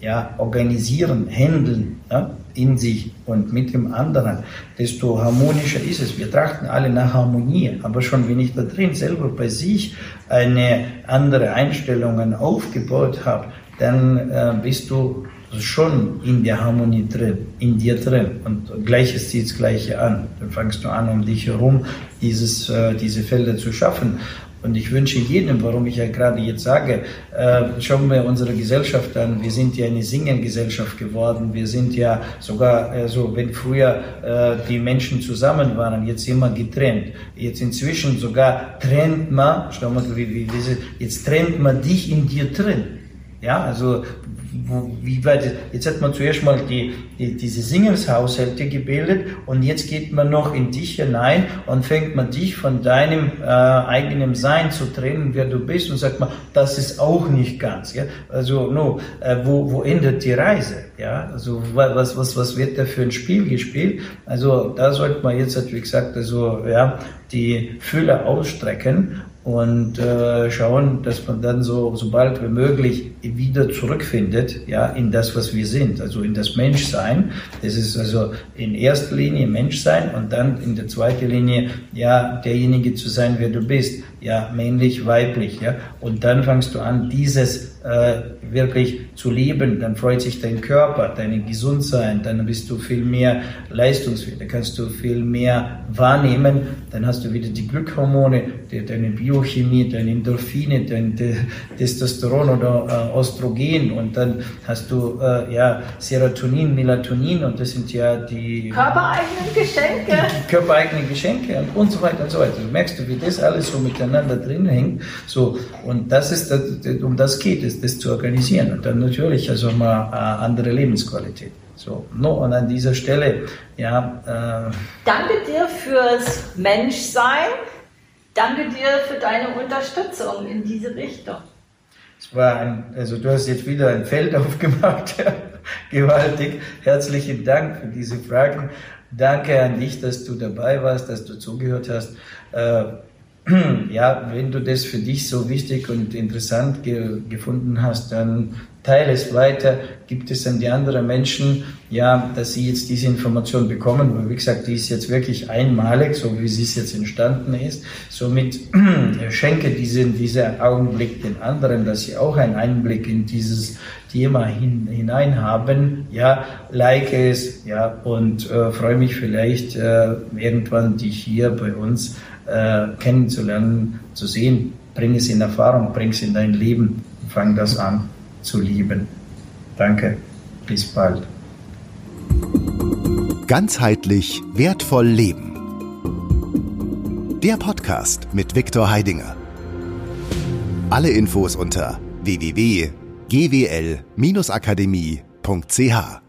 ja, organisieren, handeln, ja, in sich und mit dem anderen, desto harmonischer ist es. Wir trachten alle nach Harmonie, aber schon wenn ich da drin selber bei sich eine andere Einstellung aufgebaut habe, dann äh, bist du schon in der Harmonie drin, in dir drin. Und Gleiches zieht das Gleiche an. Dann fangst du an, um dich herum dieses, äh, diese Felder zu schaffen. Und ich wünsche jedem, warum ich ja gerade jetzt sage, äh, schauen wir unsere Gesellschaft an. Wir sind ja eine Singengesellschaft geworden. Wir sind ja sogar, also wenn früher äh, die Menschen zusammen waren, jetzt immer getrennt. Jetzt inzwischen sogar trennt man, schau mal, wie, wie, wie, jetzt trennt man dich in dir drin. Ja, also wo, wie weit, jetzt hat man zuerst mal die, die, diese Singelshaushalte gebildet und jetzt geht man noch in dich hinein und fängt man dich von deinem äh, eigenen Sein zu trennen, wer du bist und sagt man, das ist auch nicht ganz. Ja? Also no, äh, wo, wo endet die Reise? Ja? Also was, was, was wird da für ein Spiel gespielt? Also da sollte man jetzt, wie gesagt, also ja, die Fühler ausstrecken und äh, schauen, dass man dann so, so bald wie möglich wieder zurückfindet, ja, in das, was wir sind, also in das Menschsein. Das ist also in erster Linie Menschsein und dann in der zweiten Linie, ja, derjenige zu sein, wer du bist, ja, männlich, weiblich, ja. Und dann fangst du an, dieses äh, wirklich zu leben, dann freut sich dein Körper, deine Gesundsein, dann bist du viel mehr leistungsfähig, dann kannst du viel mehr wahrnehmen, dann hast du wieder die Glückhormone, die, deine Biochemie, deine Endorphine, dein de Testosteron oder äh, Östrogen und dann hast du äh, ja Serotonin, Melatonin und das sind ja die körpereigenen Geschenke, die, körpereigenen Geschenke und, und so weiter und so weiter. Du merkst du, wie das alles so miteinander drin hängt, so und das ist um das geht es, das zu organisieren und dann natürlich also mal äh, andere Lebensqualität. So, no, und an dieser Stelle, ja. Äh, Danke dir fürs Menschsein. Danke dir für deine Unterstützung in diese Richtung. Es war ein, also du hast jetzt wieder ein Feld [LAUGHS] aufgemacht. Gewaltig. Herzlichen Dank für diese Fragen. Danke an dich, dass du dabei warst, dass du zugehört hast. Äh, ja, wenn du das für dich so wichtig und interessant ge gefunden hast, dann teile es weiter, gibt es an die anderen Menschen, ja, dass sie jetzt diese Information bekommen, weil wie gesagt, die ist jetzt wirklich einmalig, so wie sie es jetzt entstanden ist. Somit [CLEARS THROAT] schenke diesen, diesen Augenblick den anderen, dass sie auch einen Einblick in dieses Thema hin, hinein haben. Ja, like es, ja, und äh, freue mich vielleicht äh, irgendwann dich hier bei uns äh, kennenzulernen, zu sehen. Bring es in Erfahrung, bring es in dein Leben, fang das an zu lieben. Danke, bis bald. Ganzheitlich wertvoll leben. Der Podcast mit Viktor Heidinger. Alle Infos unter www.gwl-akademie.ch